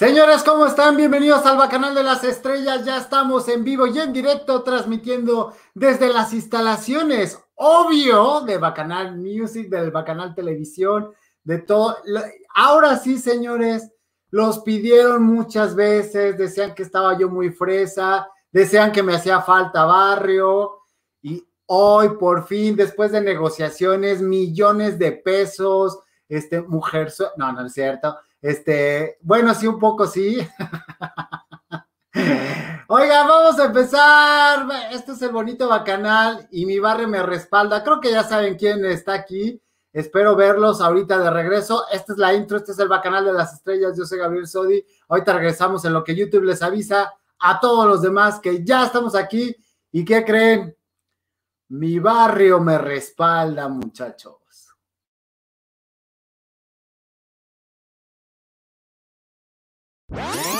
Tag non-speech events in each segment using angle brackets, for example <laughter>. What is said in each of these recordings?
Señores, ¿cómo están? Bienvenidos al Bacanal de las Estrellas. Ya estamos en vivo y en directo transmitiendo desde las instalaciones, obvio, de Bacanal Music, del Bacanal Televisión, de todo. Ahora sí, señores, los pidieron muchas veces, decían que estaba yo muy fresa, decían que me hacía falta barrio y hoy por fin, después de negociaciones, millones de pesos, este, mujer, no, no es cierto este, bueno, sí, un poco sí. <laughs> Oiga, vamos a empezar. Este es el bonito bacanal y mi barrio me respalda. Creo que ya saben quién está aquí. Espero verlos ahorita de regreso. Esta es la intro, este es el bacanal de las estrellas. Yo soy Gabriel Sodi. Ahorita regresamos en lo que YouTube les avisa a todos los demás que ya estamos aquí. ¿Y qué creen? Mi barrio me respalda, muchachos. What?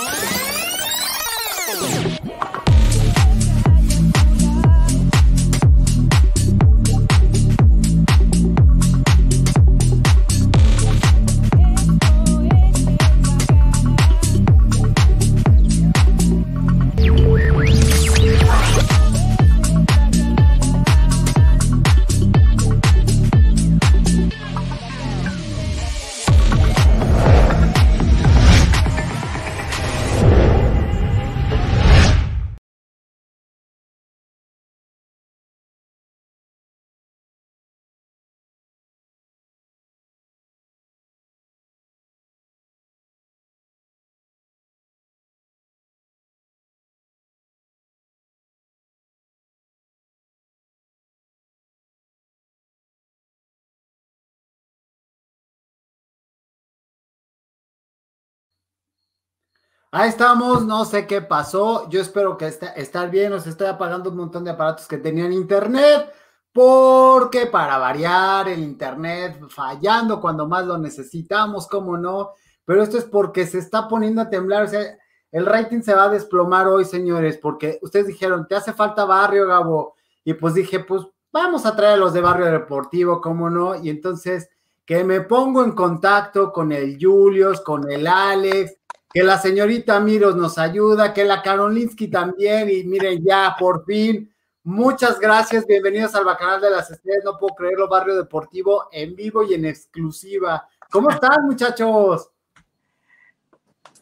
Ahí estamos, no sé qué pasó. Yo espero que esté, estar bien. Os estoy apagando un montón de aparatos que tenían internet, porque para variar el internet fallando cuando más lo necesitamos, cómo no. Pero esto es porque se está poniendo a temblar. O sea, el rating se va a desplomar hoy, señores, porque ustedes dijeron, te hace falta barrio, Gabo. Y pues dije, pues vamos a traer a los de barrio deportivo, cómo no. Y entonces que me pongo en contacto con el Julius, con el Alex que la señorita Miros nos ayuda, que la Karolinsky también, y miren ya, por fin, muchas gracias, bienvenidos al Bacanal de las Estrellas, no puedo creerlo, Barrio Deportivo, en vivo y en exclusiva. ¿Cómo están, muchachos?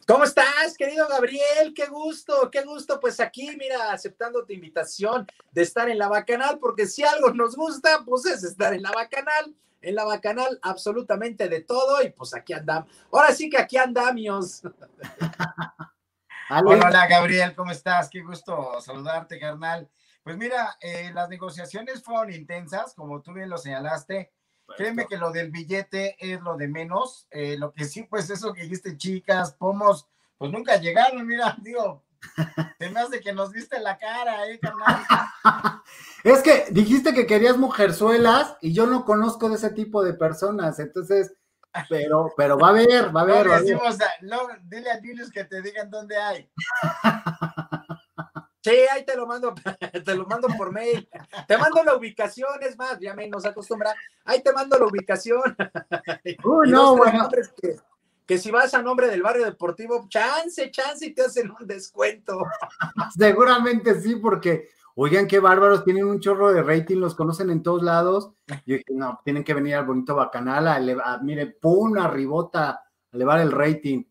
¿Cómo estás, querido Gabriel? Qué gusto, qué gusto. Pues aquí, mira, aceptando tu invitación de estar en la Bacanal, porque si algo nos gusta, pues es estar en la Bacanal en la bacanal absolutamente de todo y pues aquí andamos. Ahora sí que aquí andamos. <laughs> hola, Gabriel, ¿cómo estás? Qué gusto saludarte, carnal. Pues mira, eh, las negociaciones fueron intensas, como tú bien lo señalaste. Créeme que lo del billete es lo de menos. Eh, lo que sí, pues eso que dijiste, chicas, pomos, pues nunca llegaron, mira, <laughs> digo, te me hace que nos viste la cara, eh, carnal. <laughs> es que dijiste que querías mujerzuelas y yo no conozco de ese tipo de personas, entonces, pero, pero va a haber, va a haber. No, dile a Julius que te digan dónde hay. <laughs> Sí, ahí te lo mando, <laughs> te lo mando por mail. Te mando la ubicación, es más, ya me nos acostumbra. Ahí te mando la ubicación. Uy, no, bueno que si vas a nombre del barrio deportivo, chance, chance y te hacen un descuento. <laughs> Seguramente sí, porque, oigan, qué bárbaros, tienen un chorro de rating, los conocen en todos lados. Yo dije, no, tienen que venir al bonito bacanal a elevar, mire, pum, ribota, a elevar el rating.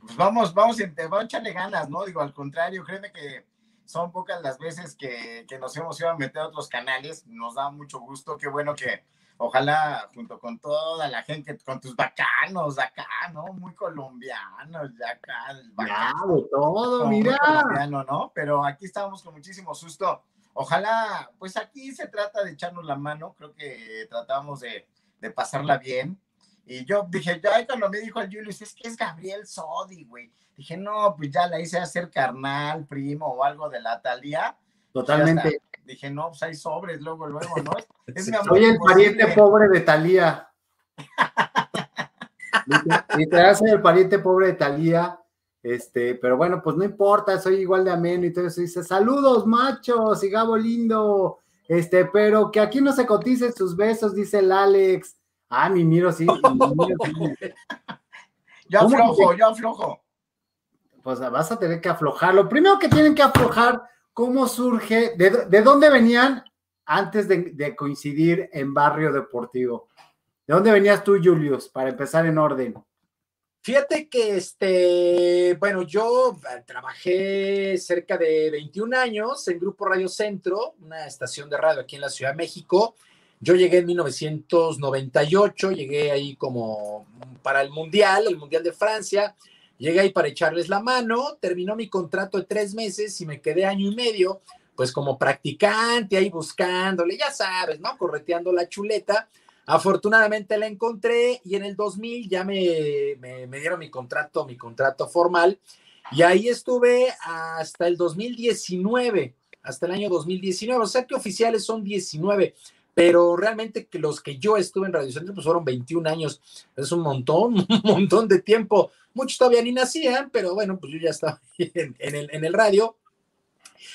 Pues vamos, vamos, vamos a echarle ganas, ¿no? Digo, al contrario, créeme que son pocas las veces que, que nos hemos ido a meter a otros canales, nos da mucho gusto, qué bueno que ojalá junto con toda la gente, con tus bacanos acá, ¿no? Muy colombianos, de acá, el bacano. todo, mira. Colombiano, ¿no? Pero aquí estamos con muchísimo susto. Ojalá, pues aquí se trata de echarnos la mano, creo que tratamos de, de pasarla bien. Y yo dije, ya cuando me dijo el Julius, es que es Gabriel Sodi, güey. Dije, no, pues ya la hice hacer carnal, primo o algo de la Talía. Totalmente dije, no, pues hay sobres, luego, luego, ¿no? <laughs> Es Soy el pariente pobre de Talía. <laughs> Literal, soy el pariente pobre de Talía. Este, pero bueno, pues no importa, soy igual de ameno y todo eso. Dice, saludos, machos, y Gabo lindo. Este, pero que aquí no se coticen sus besos, dice el Alex. Ah, mi miro, sí. Mi miro, sí. <laughs> Yo aflojo, yo aflojo. Pues vas a tener que aflojar. Lo primero que tienen que aflojar, ¿cómo surge? ¿De, dónde venían antes de, coincidir en Barrio Deportivo? ¿De dónde venías tú, Julius, para empezar en orden? Fíjate que, este, bueno, yo eh, trabajé cerca de 21 años en Grupo Radio Centro, una estación de radio aquí en la Ciudad de México. Yo llegué en 1998, llegué ahí como para el Mundial, el Mundial de Francia. Llegué ahí para echarles la mano, terminó mi contrato de tres meses y me quedé año y medio, pues como practicante ahí buscándole, ya sabes, ¿no? Correteando la chuleta. Afortunadamente la encontré y en el 2000 ya me, me, me dieron mi contrato, mi contrato formal. Y ahí estuve hasta el 2019, hasta el año 2019, o sea que oficiales son 19 pero realmente que los que yo estuve en Radio Centro pues fueron 21 años, es un montón, <laughs> un montón de tiempo. Muchos todavía ni nacían, pero bueno, pues yo ya estaba <laughs> en, el, en el radio.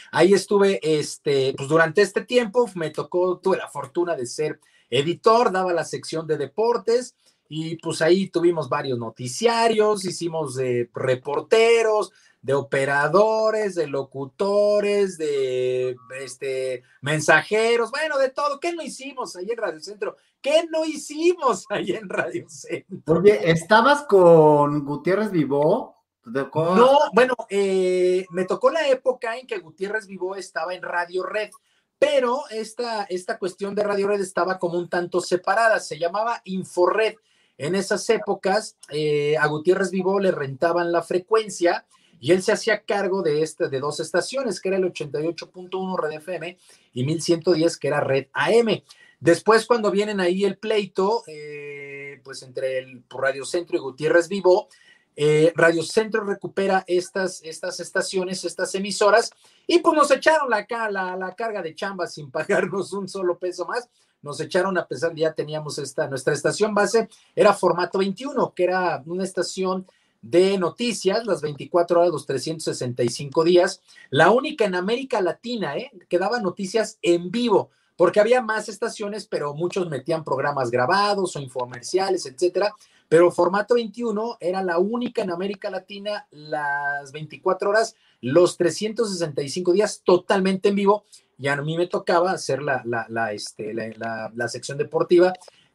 Ahí estuve, este, pues durante este tiempo me tocó, tuve la fortuna de ser editor, daba la sección de deportes y pues ahí tuvimos varios noticiarios, hicimos de reporteros, de operadores, de locutores, de este, mensajeros, bueno, de todo. ¿Qué no hicimos ahí en Radio Centro? ¿Qué no hicimos <laughs> ahí en Radio Centro? Oye, ¿estabas con Gutiérrez Vivó? No, bueno, eh, me tocó la época en que Gutiérrez Vivó estaba en Radio Red, pero esta, esta cuestión de Radio Red estaba como un tanto separada, se llamaba Inforred. En esas épocas, eh, a Gutiérrez Vivó le rentaban la frecuencia y él se hacía cargo de, este, de dos estaciones, que era el 88.1 Red FM y 1110, que era Red AM. Después, cuando vienen ahí el pleito, eh, pues entre el Radio Centro y Gutiérrez Vivo, eh, Radio Centro recupera estas, estas estaciones, estas emisoras, y pues nos echaron la, la, la carga de chamba sin pagarnos un solo peso más. Nos echaron a pesar de ya teníamos esta, nuestra estación base, era formato 21, que era una estación de noticias, las 24 horas, los 365 días, la única en América Latina, ¿eh? que daba noticias en vivo, porque había más estaciones, pero muchos metían programas grabados o infomerciales, etcétera. Pero formato 21 era la única en América Latina, las 24 horas, los 365 días totalmente en vivo. Y a mí me tocaba hacer la, la, la, este, la, la sección deportiva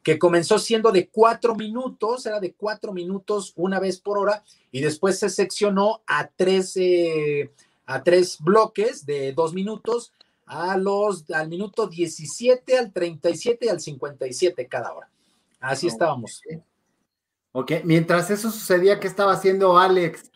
que comenzó siendo de cuatro minutos, era de cuatro minutos una vez por hora, y después se seccionó a tres, eh, a tres bloques de dos minutos, a los, al minuto 17, al 37 y al 57 cada hora. Así estábamos. Ok, mientras eso sucedía, ¿qué estaba haciendo Alex?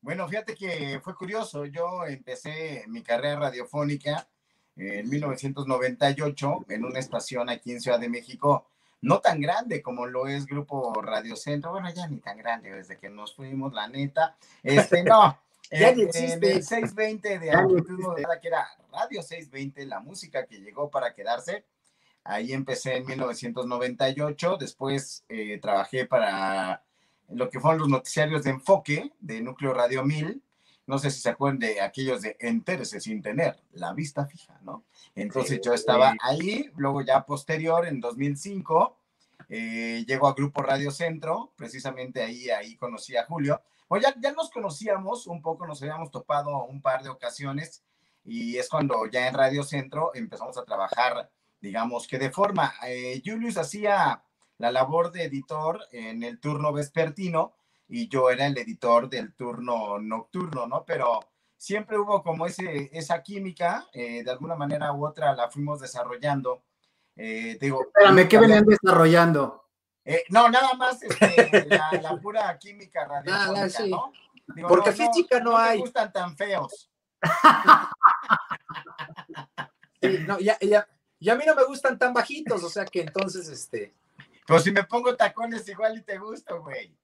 Bueno, fíjate que fue curioso. Yo empecé mi carrera radiofónica en 1998 en una estación aquí en Ciudad de México no tan grande como lo es Grupo Radio Centro, bueno, ya ni tan grande desde que nos fuimos, la neta, este, no, <laughs> ya en, el 620 de que era Radio 620, la música que llegó para quedarse, ahí empecé en 1998, después eh, trabajé para lo que fueron los noticiarios de enfoque de Núcleo Radio 1000, no sé si se acuerdan de aquellos de entérese sin tener la vista fija, ¿no? Entonces yo estaba ahí, luego ya posterior, en 2005, eh, llego a Grupo Radio Centro, precisamente ahí, ahí conocí a Julio. O ya, ya nos conocíamos un poco, nos habíamos topado un par de ocasiones y es cuando ya en Radio Centro empezamos a trabajar, digamos que de forma, eh, Julius hacía la labor de editor en el turno vespertino y yo era el editor del turno nocturno, ¿no? Pero siempre hubo como ese, esa química, eh, de alguna manera u otra la fuimos desarrollando. Eh, digo, Espérame, ¿qué venían desarrollando? Eh, no, nada más este, la, pura química <laughs> radiofónica, ¿no? Porque física no, hay. No me gustan tan feos. <laughs> sí, no, ya, ya, y a mí no me gustan tan bajitos, o sea que entonces, este. Pues si me pongo tacones igual y te gusto, güey.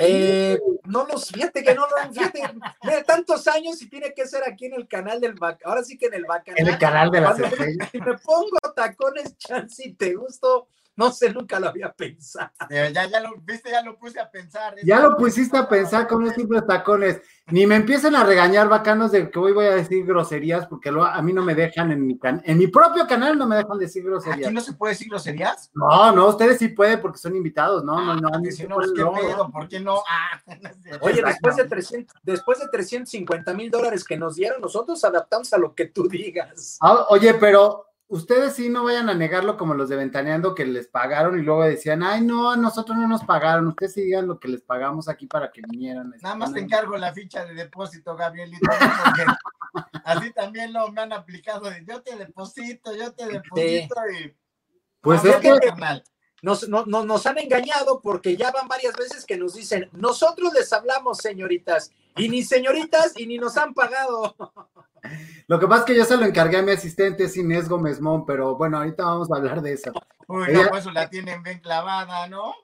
Eh, no los, fíjate que no lo, fíjate, mira, tantos años y tiene que ser aquí en el canal del ahora sí que en el bacanal. En el canal de la Me pongo tacones, chance, y te gusto, No sé, nunca lo había pensado. Ya, ya lo, viste, ya lo puse a pensar. Ya lo pusiste a pensar con los simples tacones. Ni me empiecen a regañar bacanos de que hoy voy a decir groserías, porque a mí no me dejan en mi can en mi propio canal no me dejan decir groserías. ¿Aquí no se puede decir groserías? No, no, ustedes sí pueden porque son invitados, no, no, no. Si no, ¿qué pedo? ¿Por qué no? Ah, <laughs> Oye, después de 300, después de 350 mil dólares que nos dieron, nosotros adaptamos a lo que tú digas. Ah, oye, pero ustedes sí no vayan a negarlo como los de Ventaneando que les pagaron y luego decían, ay, no, nosotros no nos pagaron, ustedes sí digan lo que les pagamos aquí para que vinieran. Nada más te encargo la ficha de depósito, Gabrielito, porque <laughs> así también lo me han aplicado de yo te deposito, yo te deposito y... Pues es que... Nos, no, nos han engañado porque ya van varias veces que nos dicen, nosotros les hablamos, señoritas, y ni señoritas y ni nos han pagado. Lo que pasa es que yo se lo encargué a mi asistente, Inés Gómez Mon, pero bueno, ahorita vamos a hablar de eso. Uy, no, pues la tienen bien clavada, ¿no?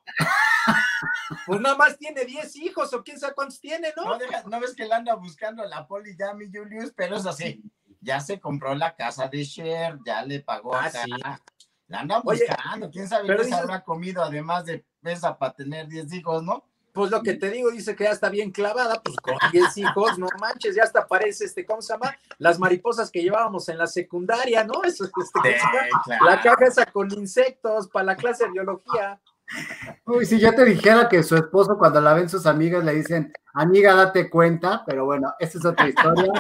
Pues nada más tiene 10 hijos o quién sabe cuántos tiene, ¿no? No, ves que la anda buscando la poli ya, mi Julius, pero es así. Ya se compró la casa de Cher, ya le pagó ah, La anda buscando, quién sabe qué se habrá comido además de pesa para tener 10 hijos, ¿no? Pues lo que te digo, dice que ya está bien clavada, pues con 10 hijos, no manches, ya hasta parece, este, ¿cómo se llama? Las mariposas que llevábamos en la secundaria, ¿no? Eso, este, La caja esa con insectos para la clase de biología. Uy, si yo te dijera que su esposo cuando la ven sus amigas le dicen, amiga, date cuenta, pero bueno, esa es otra historia.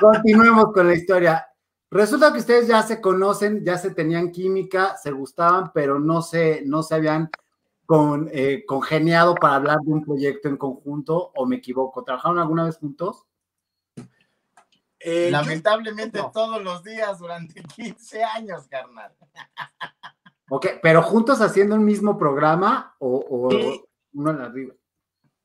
Continuemos con la historia. Resulta que ustedes ya se conocen, ya se tenían química, se gustaban, pero no se, no se habían con, eh, congeniado para hablar de un proyecto en conjunto o me equivoco? ¿Trabajaron alguna vez juntos? Eh, Lamentablemente todos los días durante <laughs> 15 años, carnal. Ok, pero juntos haciendo un mismo programa o, uno en arriba.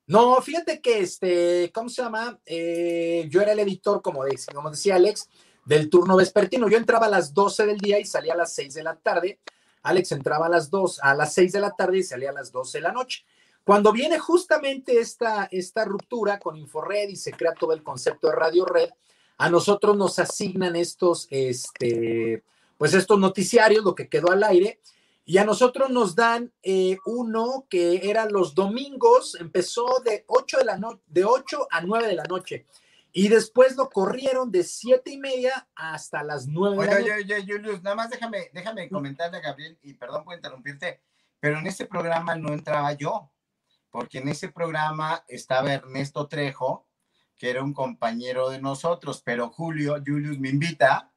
No, fíjate que este, ¿cómo se llama? Eh, yo era el editor, como, como decía Alex, del turno vespertino. Yo entraba a las 12 del día y salía a las 6 de la tarde Alex entraba a las 2, a las 6 de la tarde y salía a las 12 de la noche. Cuando viene justamente esta, esta ruptura con Inforred y se crea todo el concepto de Radio Red, a nosotros nos asignan estos, este, pues estos noticiarios, lo que quedó al aire, y a nosotros nos dan eh, uno que era los domingos, empezó de 8 de la noche, de 8 a 9 de la noche. Y después lo corrieron de siete y media hasta las nueve. Oye, oye, oye, Julius, nada más déjame, déjame comentarle a Gabriel, y perdón por interrumpirte, pero en ese programa no entraba yo, porque en ese programa estaba Ernesto Trejo, que era un compañero de nosotros, pero Julio, Julius me invita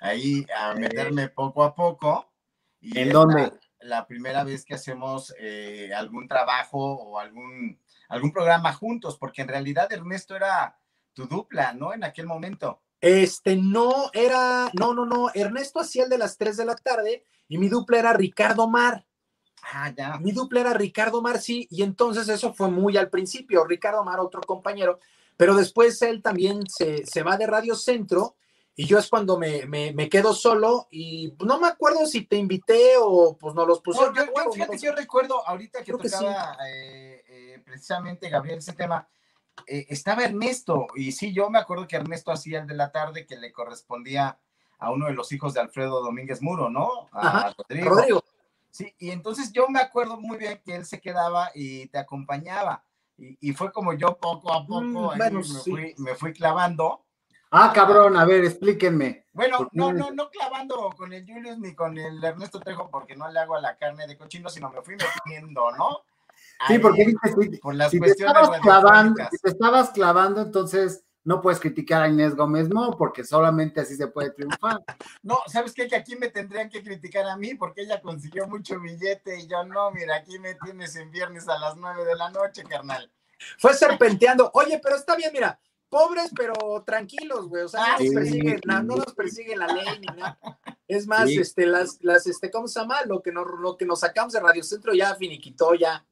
ahí a meterme poco a poco. Y ¿En dónde? La, primera vez que hacemos eh, algún trabajo o algún, algún programa juntos, porque en realidad Ernesto era tu dupla, ¿no? En aquel momento. Este, no, era, no, no, no, Ernesto hacía el de las 3 de la tarde y mi dupla era Ricardo Mar. Ah, ya. Mi dupla era Ricardo Mar, sí, y entonces eso fue muy al principio, Ricardo Mar, otro compañero, pero después él también se, se va de Radio Centro y yo es cuando me, me, quedo solo y no me acuerdo si te invité o pues no los pusieron. yo, fíjate, yo recuerdo ahorita que tocaba eh, eh, precisamente Gabriel ese tema, eh, estaba Ernesto, y sí, yo me acuerdo que Ernesto hacía el de la tarde que le correspondía a uno de los hijos de Alfredo Domínguez Muro, ¿no? A Rodrigo. Sí, y entonces yo me acuerdo muy bien que él se quedaba y te acompañaba. Y, fue como yo poco a poco mm, me, fui, clavando. Ah, cabrón, a ver, explíquenme. Bueno, no, no, no clavando con el Julius ni con el Ernesto Trejo porque no le hago a la carne de cochino, sino me fui metiendo, ¿no? Sí, porque si, te estabas clavando, si te estabas clavando, entonces no puedes criticar a Inés Gómez, no, porque solamente así se puede triunfar. <laughs> No, ¿sabes qué? Que aquí me tendrían que criticar a mí porque ella consiguió mucho billete y yo no, mira, aquí me tienes en viernes a las nueve de la noche, carnal. Fue serpenteando. Oye, pero está bien, mira, pobres pero tranquilos, güey, o sea, no, nos persiguen, no, nos persigue la ley ni nada. Es más, este, las, las, este, ¿cómo se llama? Lo que nos, lo que nos sacamos de Radio Centro ya finiquitó, ya.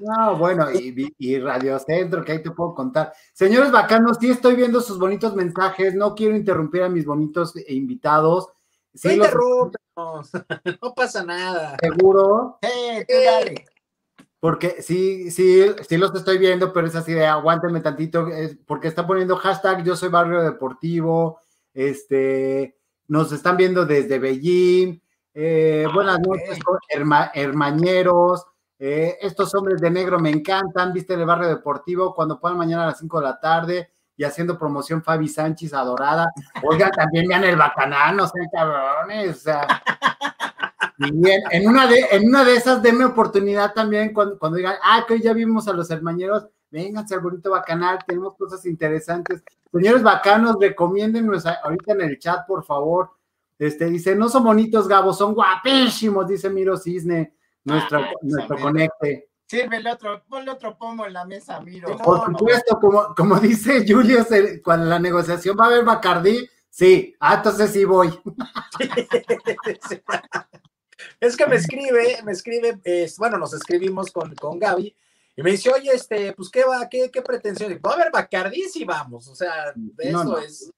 No, bueno, y, Radio Centro, que ahí te puedo contar. Señores bacanos, sí estoy viendo sus bonitos mensajes, no quiero interrumpir a mis bonitos invitados. Sí no <laughs> no pasa nada. ¿Seguro? Eh, dale. Porque sí, sí, sí los estoy viendo, pero es así de aguántenme tantito, porque está poniendo hashtag yo soy barrio deportivo, este, nos están viendo desde Beijing, Eh, buenas noches, hermañeros. Eh, estos hombres de negro me encantan, viste el barrio deportivo, cuando puedan mañana a las 5 de la tarde y haciendo promoción Fabi Sánchez, adorada. Oigan, también vean el bacanal, no sean cabrones, o sea. en una de, en una de esas, denme oportunidad también cuando, cuando digan, ah, que hoy ya vimos a los hermañeros, vénganse al bonito bacanal, tenemos cosas interesantes. Señores bacanos, recomiéndennos ahorita en el chat, por favor. Este dice, no son bonitos, Gabo, son guapísimos, dice Miro Cisne, nuestro, ah, nuestro conecte. Sirve el otro, ponle otro pomo en la mesa, Miro. Por supuesto, como, como dice Julio, cuando la negociación va a haber Bacardí, sí, ah, entonces sí voy. <laughs> es que me escribe, me escribe, bueno, nos escribimos con, con Gaby, y me dice, oye, este, pues, ¿qué va? ¿Qué, qué pretensión? Va a haber Bacardí sí vamos, o sea, eso es,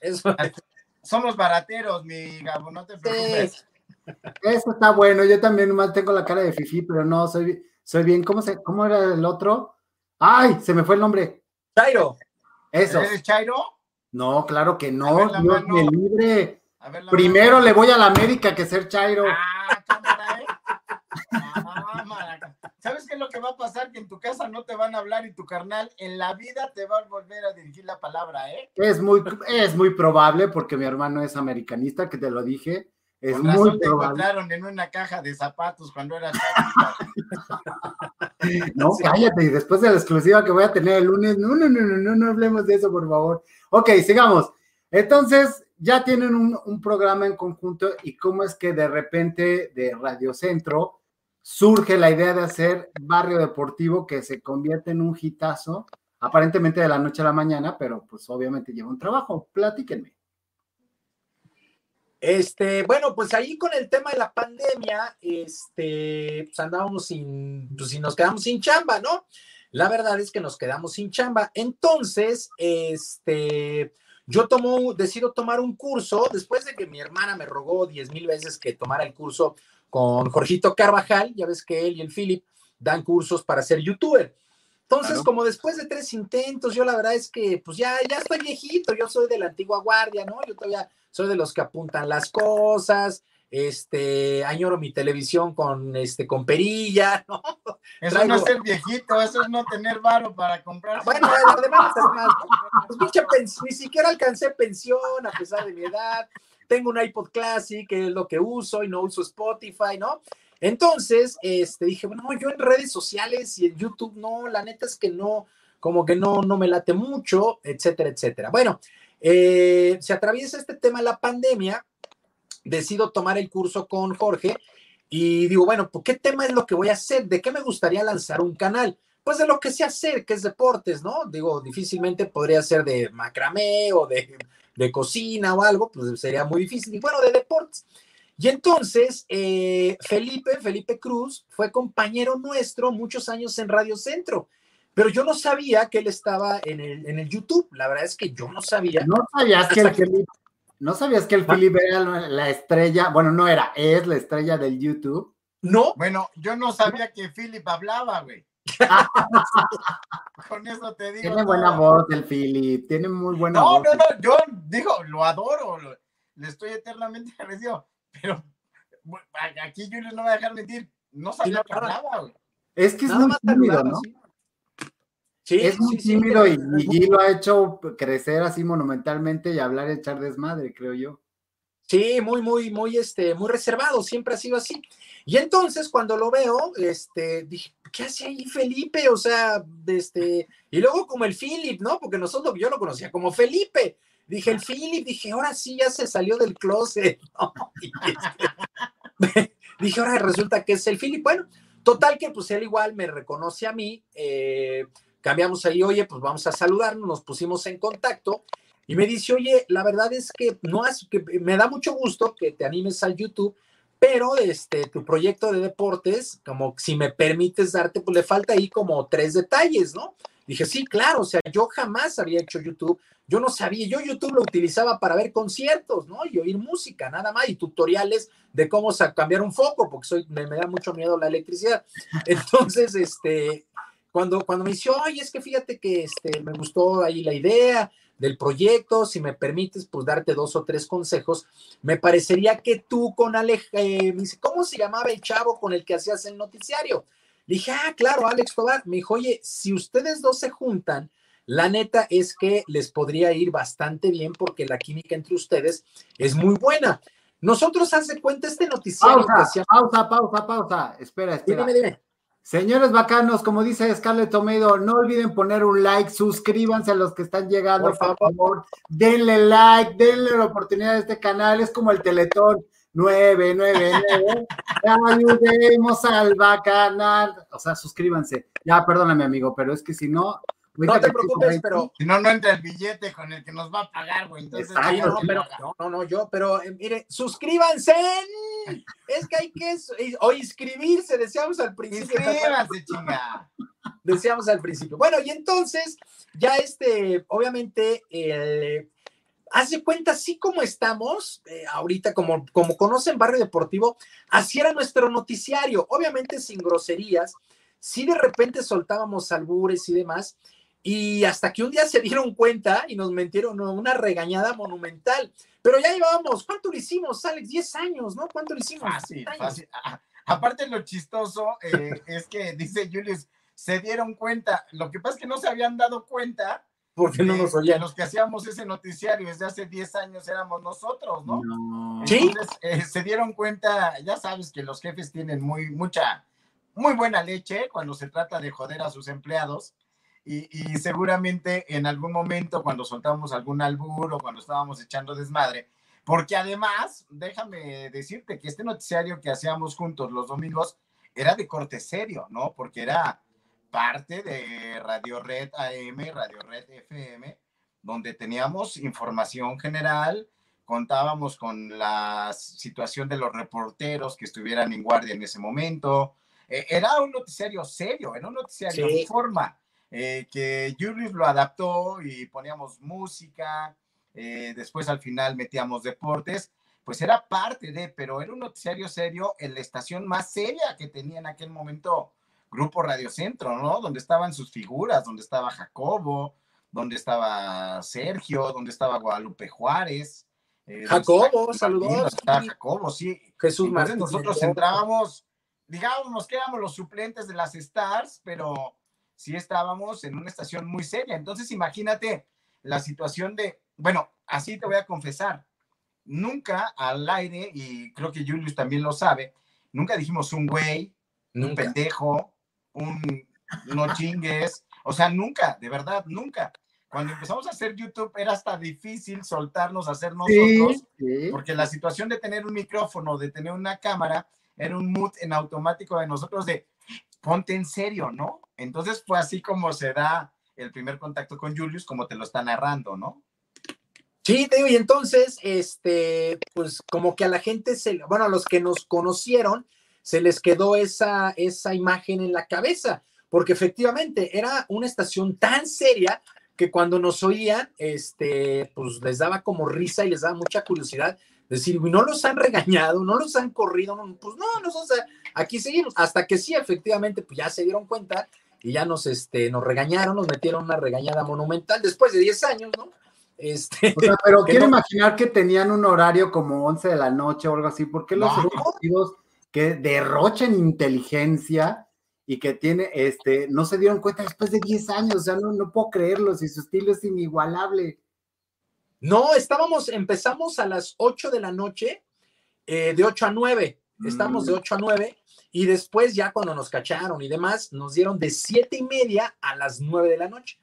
eso Somos barateros, mi Gabo, no te preocupes. Eso está bueno, yo también nomás tengo la cara de Fifi, pero no, soy, soy bien, ¿cómo, se, ¿cómo era el otro? ¡Ay! Se me fue el nombre. Chairo. Eso. ¿Eres Chairo? No, claro que no, Dios me libre. Primero le voy a la América que ser Chairo. Ah, cámara, ¿eh? ¿Sabes qué es lo que va a pasar? Que en tu casa no te van a hablar y tu carnal en la vida te va a volver a dirigir la palabra, ¿eh? Es muy, es muy probable porque mi hermano es americanista, que te lo dije. Es muy te encontraron en una caja de zapatos cuando eras <laughs> No, cállate, y después de la exclusiva que voy a tener el lunes, no, no, no, no, no, no hablemos de eso, por favor. Ok, sigamos. Entonces, ya tienen un, un programa en conjunto y cómo es que de repente de Radio Centro surge la idea de hacer barrio deportivo que se convierte en un hitazo, aparentemente de la noche a la mañana, pero pues obviamente lleva un trabajo. Platíquenme. Este, bueno, pues ahí con el tema de la pandemia, este, pues andábamos sin, pues si nos quedamos sin chamba, ¿no? La verdad es que nos quedamos sin chamba. Entonces, este, yo tomo, decido tomar un curso, después de que mi hermana me rogó diez mil veces que tomara el curso con Jorgito Carvajal, ya ves que él y el Philip dan cursos para ser youtuber. Entonces, como después de tres intentos, yo la verdad es que pues ya, ya estoy viejito, yo soy de la antigua guardia, ¿no? Yo todavía soy de los que apuntan las cosas, este, añoro mi televisión con, este, con perilla, <laughs> ¿no? Eso no es ser viejito, eso es no tener varo para comprar. Bueno, además, además pues, ni siquiera alcancé pensión a pesar de mi edad, tengo un iPod Classic, que es lo que uso y no uso Spotify, ¿no? Entonces, este, dije, bueno, yo en redes sociales y en YouTube, no, la neta es que no, como que no, no me late mucho, etcétera, etcétera. Bueno, eh, se atraviesa este tema la pandemia, decido tomar el curso con Jorge y digo, bueno, ¿por ¿qué tema es lo que voy a hacer? ¿De qué me gustaría lanzar un canal? Pues de lo que sé hacer, que es deportes, ¿no? Digo, difícilmente podría ser de macramé o de de cocina o algo, pues sería muy difícil. Y bueno, de deportes. Y entonces, eh, Felipe, Felipe Cruz, fue compañero nuestro muchos años en Radio Centro, pero yo no sabía que él estaba en el, en el YouTube. La verdad es que yo no sabía. No sabías que el Felipe, no sabías que el Felipe era la estrella, bueno, no era, es la estrella del YouTube. No. Bueno, yo no sabía que Philip hablaba, güey. <laughs> Con eso te digo. Tiene buena voz el Philip, tiene muy buena voz. No, no, no, yo digo, lo adoro, le estoy eternamente <laughs> agradecido, pero aquí Julio no va a dejar mentir, no sabía que hablaba, Es que es muy tímido, ¿no? Sí, es muy tímido y, y lo ha hecho crecer así monumentalmente y hablar y echar desmadre, creo yo. Sí, muy, muy, muy, este, muy reservado, siempre ha sido así. Y entonces cuando lo veo, este, dije, ¿qué hace ahí Felipe? O sea, este, y luego como el Philip, ¿no? Porque nosotros, yo lo conocía como Felipe. Dije, el Philip, dije, ahora sí ya se salió del closet, <laughs> ¿no? Este, <laughs> dije, ahora resulta que es el Philip. Bueno, total que pues él igual me reconoce a mí, eh, cambiamos ahí, oye, pues vamos a saludarnos, nos pusimos en contacto y me dice, oye, la verdad es que no has, que me da mucho gusto que te animes al YouTube, pero este, tu proyecto de deportes, como si me permites darte, pues le falta ahí como tres detalles, ¿no? Dije, sí, claro, o sea, yo jamás había hecho YouTube, yo no sabía, yo YouTube lo utilizaba para ver conciertos, ¿no? Y oír música, nada más, y tutoriales de cómo cambiar un foco, porque soy, me, me da mucho miedo la electricidad. <laughs> Entonces, este, cuando, cuando me dice, oye, es que fíjate que este, me gustó ahí la idea del proyecto, si me permites, pues darte dos o tres consejos, me parecería que tú con Alex, eh, me dice, ¿cómo se llamaba el chavo con el que hacías el noticiario? Le dije, ah, claro, Alex Tobar. Me dijo, oye, si ustedes dos se juntan, la neta es que les podría ir bastante bien porque la química entre ustedes es muy buena. Nosotros, hace cuenta, este noticiario. Pausa, pausa, pausa, pausa. Espera, espera. Dime, dime. Señores bacanos, como dice Scarlett Tomedo, no olviden poner un like, suscríbanse a los que están llegando, por favor, denle like, denle la oportunidad a este canal, es como el Teletón 999, ayudemos al bacanal, o sea, suscríbanse, ya perdóname amigo, pero es que si no, no te preocupes, pero. Si no, no entra el billete con el que nos va a pagar, güey. Entonces, no, pero, no, no, no, yo, pero eh, mire, suscríbanse. Es que hay que o inscribirse, decíamos al principio. Inscríbanse, chinga. Decíamos al principio. Bueno, y entonces, ya este, obviamente, el hace cuenta, así como estamos, eh, ahorita, como, como conocen Barrio Deportivo, así era nuestro noticiario, obviamente sin groserías, si de repente soltábamos albures y demás, y hasta que un día se dieron cuenta y nos mentieron una regañada monumental. Pero ya llevábamos, ¿cuánto lo hicimos, Alex? 10 años, ¿no? ¿Cuánto lo hicimos? Fácil, fácil. Aparte lo chistoso eh, es que, dice Julius, se dieron cuenta. Lo que pasa es que no se habían dado cuenta. Porque no nos oían. Los que hacíamos ese noticiario desde hace 10 años éramos nosotros, ¿no? sí. Eh, se dieron cuenta, ya sabes que los jefes tienen muy, mucha, muy buena leche cuando se trata de joder a sus empleados y, seguramente en algún momento cuando soltábamos algún albur o cuando estábamos echando desmadre, porque además, déjame decirte que este noticiario que hacíamos juntos los domingos era de corte serio, ¿no? Porque era parte de Radio Red AM, Radio Red FM, donde teníamos información general, contábamos con la situación de los reporteros que estuvieran en guardia en ese momento. Eh, era un noticiario serio, era un noticiario de forma eh, que Julius lo adaptó y poníamos música, eh, después al final metíamos deportes, pues era parte de, pero era un noticiario serio en la estación más seria que tenía en aquel momento Grupo Radio Centro, ¿no? Donde estaban sus figuras, donde estaba Jacobo, donde estaba Sergio, donde estaba Guadalupe Juárez. Eh, Jacobo, saludos. Jacobo, sí. Jesús Martínez. Nosotros entrábamos, digamos que éramos los suplentes de las Stars, pero sí estábamos en una estación muy seria. Entonces, imagínate la situación de, bueno, así te voy a confesar, nunca al aire, y creo que Julius también lo sabe, nunca dijimos un güey, un pendejo, un no chingues, o sea, nunca, de verdad, nunca. Cuando empezamos a hacer YouTube era hasta difícil soltarnos a hacer nosotros, porque la situación de tener un micrófono, de tener una cámara, era un mood en automático de nosotros de, ponte en serio, ¿no? Entonces fue así como se da el primer contacto con Julius, como te lo está narrando, ¿no? Sí, te digo, y entonces, este, pues como que a la gente, se, bueno, a los que nos conocieron, se les quedó esa, esa imagen en la cabeza, porque efectivamente era una estación tan seria que cuando nos oían, este, pues les daba como risa y les daba mucha curiosidad decir, no los han regañado, no los han corrido, pues no, no, o sea, aquí seguimos, hasta que sí, efectivamente, pues ya se dieron cuenta y ya nos, este, nos regañaron, nos metieron una regañada monumental después de 10 años, ¿no? Este, pero <laughs> quiero imaginar que tenían un horario como 11 de la noche o algo así, porque los ejecutivos que derrochan inteligencia y que tiene, este, no se dieron cuenta después de 10 años, o sea, no, no puedo creerlo, si su estilo es inigualable. No, estábamos, empezamos a las 8 de la noche, eh, de 8 a 9. Estamos de 8 mm. a 9 y después ya cuando nos cacharon y demás, nos dieron de 7 y media a las 9 de la noche.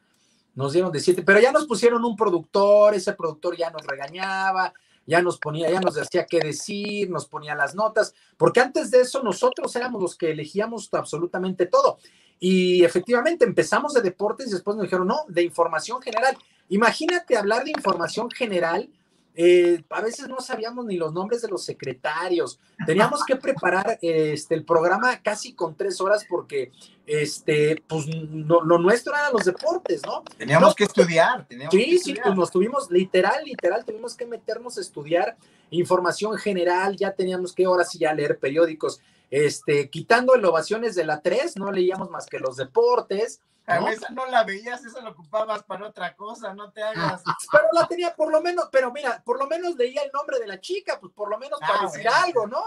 Nos dieron de 7, pero ya nos pusieron un productor, ese productor ya nos regañaba, ya nos ponía, ya nos decía qué decir, nos ponía las notas, porque antes de eso nosotros éramos los que elegíamos absolutamente todo. Y efectivamente empezamos de deportes y después nos dijeron, no, de información general. Imagínate hablar de información general. Eh, a veces no sabíamos ni los nombres de los secretarios. Teníamos que preparar este, el programa casi con tres horas porque este, pues, lo nuestro eran los deportes, ¿no? Teníamos que estudiar. sí, sí, pues nos tuvimos, literal, literal, tuvimos que meternos a estudiar información general, ya teníamos que ahora sí ya leer periódicos este, quitando el ovaciones de la 3, no leíamos más que los deportes. ¿no? esa no la veías, esa la ocupabas para otra cosa, no te hagas. <laughs> Pero la tenía por lo menos, pero mira, por lo menos leía el nombre de la chica, pues por lo menos para ah, decir algo, ¿no?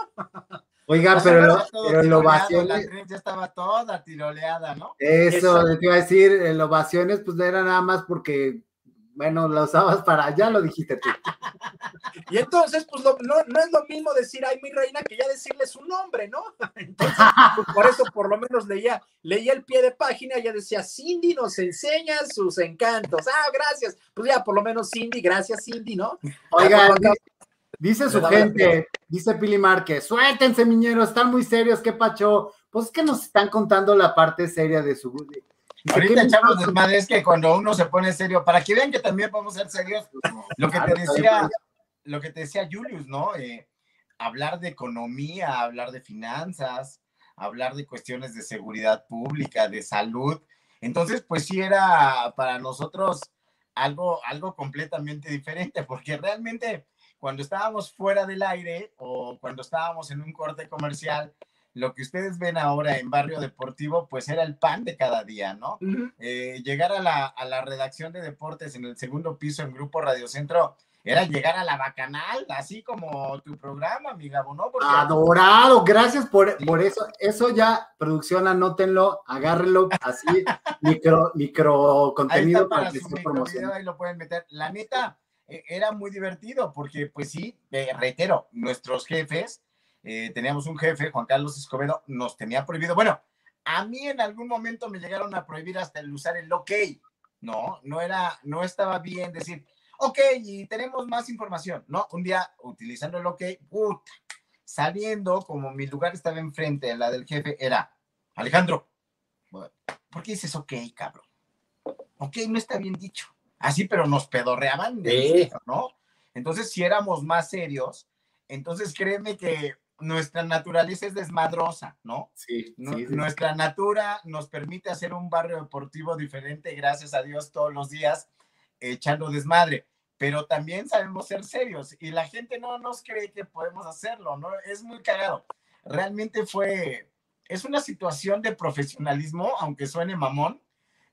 Oiga, pero, el ovaciones. ya estaba toda tiroleada, ¿no? Eso, te iba a decir, el ovaciones, pues era nada más porque bueno, la usabas para, ya lo dijiste tú. <laughs> Y entonces, pues no, no, es lo mismo decir, ay, mi reina, que ya decirle su nombre, ¿no? <laughs> Entonces, pues, por eso por lo menos leía, leía el pie de página, ya decía, Cindy nos enseña sus encantos. Ah, gracias. Pues ya, por lo menos Cindy, gracias Cindy, ¿no? Oiga, dice su gente, dice Pili Márquez, suéltense, miñeros, están muy serios, qué pacho. Pues es que nos están contando la parte seria de su Ahorita echamos desmadre, es que cuando uno se pone serio, para que vean que también podemos ser serios, lo que te decía, lo que te decía Julius, ¿no? Eh, hablar de economía, hablar de finanzas, hablar de cuestiones de seguridad pública, de salud. Entonces, pues sí era para nosotros algo, algo completamente diferente, porque realmente cuando estábamos fuera del aire o cuando estábamos en un corte comercial, lo que ustedes ven ahora en Barrio Deportivo, pues era el pan de cada día, ¿no? Eh, llegar a la, a la, redacción de deportes en el segundo piso en Grupo Radio Centro era llegar a la bacanal, así como tu programa, mi Gabo, ¿no? Adorado, gracias por, por eso. Eso ya, producción, anótenlo, agárrenlo, así, <laughs> micro, micro contenido para, que promoción. Ahí lo pueden meter. La neta, e, era muy divertido, porque, pues sí, eh, reitero, nuestros jefes eh, teníamos un jefe, Juan Carlos Escobedo, nos tenía prohibido. Bueno, a mí en algún momento me llegaron a prohibir hasta el usar el ok. No, no era, no estaba bien decir, ok, y tenemos más información. No, un día utilizando el ok, puta, saliendo, como mi lugar estaba enfrente, la del jefe, era, Alejandro, ¿por qué dices ok, cabrón? Ok, no está bien dicho. Así, pero nos pedorreaban de ¿no? Entonces, si éramos más serios, entonces créeme que nuestra naturaleza es desmadrosa, ¿no? Sí, Nuestra natura nos permite hacer un barrio deportivo diferente, gracias a Dios, todos los días, echando desmadre. Pero también sabemos ser serios y la gente no nos cree que podemos hacerlo, ¿no? Es muy cagado. Realmente fue, es una situación de profesionalismo, aunque suene mamón,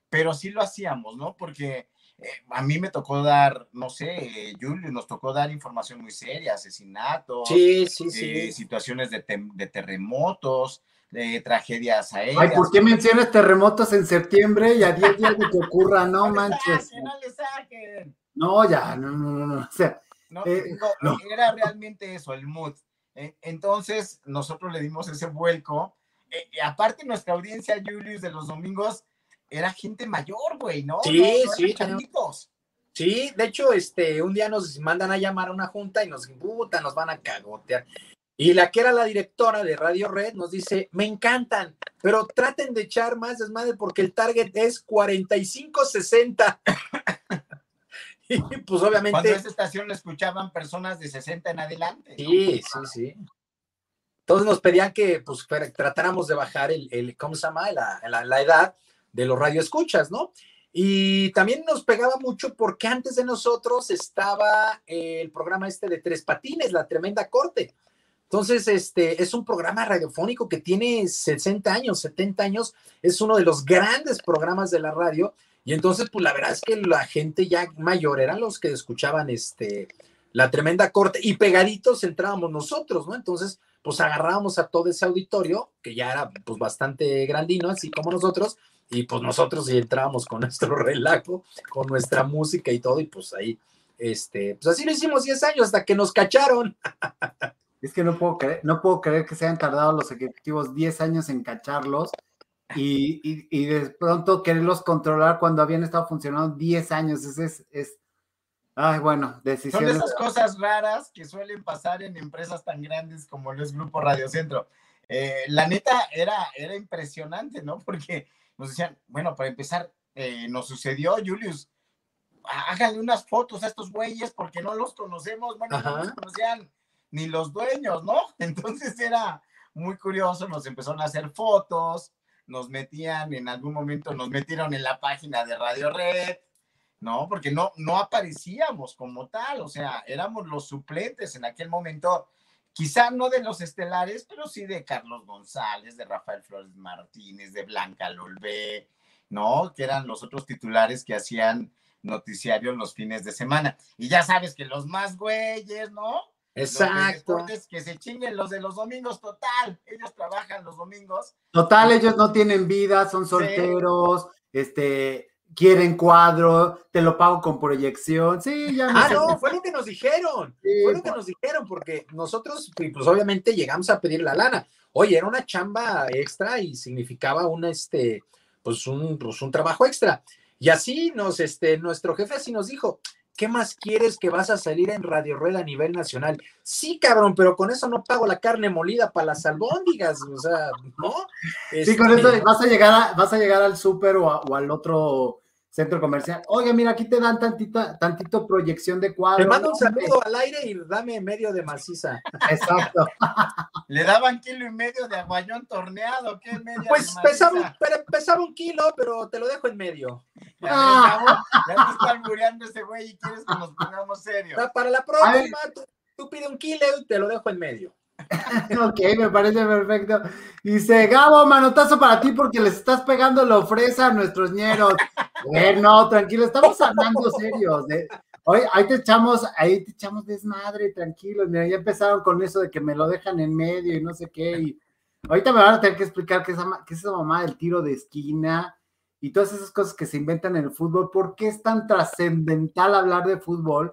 pero sí lo hacíamos, ¿no? Porque eh, a mí me tocó dar, no sé, Julio, nos tocó dar información muy seria, asesinatos, sí, sí, sí. Eh, situaciones de, terremotos, de tragedias aéreas. Ay, ¿por qué mencionas terremotos en septiembre y a 10 días de que ocurra? <laughs> No, manches. no le saquen. No, ya, no, no, no, no. O sea, eh, era realmente eso, el mood. Entonces, nosotros le dimos ese vuelco. aparte, nuestra audiencia, Julius, de los domingos, era gente mayor, güey, ¿no? Sí, sí. Sí, de hecho, este, un día nos mandan a llamar a una junta y nos puta, nos van a cagotear. Y la que era la directora de Radio Red nos dice, me encantan, pero traten de echar más desmadre porque el target es 45-60. <laughs> y pues obviamente... Cuando esta estación lo escuchaban personas de 60 en adelante. Sí, sí, sí. Entonces nos pedían que pues tratáramos de bajar el, el ¿cómo se llama? La, la, la edad de los radioescuchas, ¿no? Y también nos pegaba mucho porque antes de nosotros estaba el programa este de Tres Patines, La Tremenda Corte. Entonces, este es un programa radiofónico que tiene 60 años, 70 años, es uno de los grandes programas de la radio. Y entonces, pues la verdad es que la gente ya mayor eran los que escuchaban este la tremenda corte y pegaditos entrábamos nosotros, ¿no? Entonces, pues agarrábamos a todo ese auditorio, que ya era pues bastante grandino, así como nosotros, y pues nosotros entrábamos con <laughs> nuestro relajo, con nuestra música y todo, y pues ahí, este, pues así lo hicimos 10 años hasta que nos cacharon. <laughs> Es que no puedo creer, no puedo creer que se hayan tardado los ejecutivos 10 años en cacharlos y, y, de pronto quererlos controlar cuando habían estado funcionando 10 años. Es, es, es ay, bueno, decisiones. Son esas cosas raras que suelen pasar en empresas tan grandes como lo es Grupo Radio Centro. Eh, la neta era, era impresionante, ¿no? Porque nos decían, bueno, para empezar, eh, nos sucedió, Julius, háganle unas fotos a estos güeyes porque no los conocemos, bueno, no los conocían ni los dueños, ¿no? <laughs> Entonces era muy curioso, nos empezaron a hacer fotos, nos metían, en algún momento nos metieron en la página de Radio Red, ¿no? Porque no, no aparecíamos como tal, o sea, éramos los suplentes en aquel momento quizá no de los estelares, pero sí de Carlos González, de Rafael Flores Martínez, de Blanca Lolvé, ¿no? Que eran los otros titulares que hacían noticiarios los fines de semana. Y ya sabes que los más güeyes, ¿no? Exacto. que se chinguen los de los domingos, total. Ellos trabajan los domingos. Total, ellos no tienen vida, son solteros, este, quieren cuadro, te lo pago con proyección. Sí, ya Ah, no, fue lo que nos dijeron. fue lo que nos dijeron, porque nosotros, pues obviamente llegamos a pedir la lana. Oye, era una chamba extra y significaba un, este, pues un, pues un trabajo extra. Y así nos, este, nuestro jefe así nos dijo, ¿qué más quieres que vas a salir en Radio Rueda a nivel nacional? Sí, cabrón, pero con eso no pago la carne molida para las albóndigas, o sea, ¿no? Sí, con eso este vas a llegar, vas a llegar al súper o, al otro centro comercial. Oye, mira, aquí te dan tantita, tantito proyección de cuadro. Te mando un saludo al aire y dame medio de maciza. Exacto. <laughs> Le daban kilo y medio de aguayón torneado, ¿qué medio Pues pesaba, pesaba un kilo, pero te lo dejo en medio. Ya, ah. ya te está albureando ese güey y quieres que nos pongamos serios. Para la próxima, tú, tú pide un kilo y te lo dejo en medio. <laughs> ok, me parece perfecto. Dice, Gabo, manotazo para ti porque les estás pegando la ofreza a nuestros ñeros. no, tranquilo, estamos hablando serios. ¿eh? Oye, ahí te echamos, ahí te echamos desmadre, tranquilos. Mira, ya empezaron con eso de que me lo dejan en medio y no sé qué. Y ahorita me van a tener que explicar qué es, qué es esa mamá del tiro de esquina y todas esas cosas que se inventan en el fútbol. ¿Por qué es tan trascendental hablar de fútbol?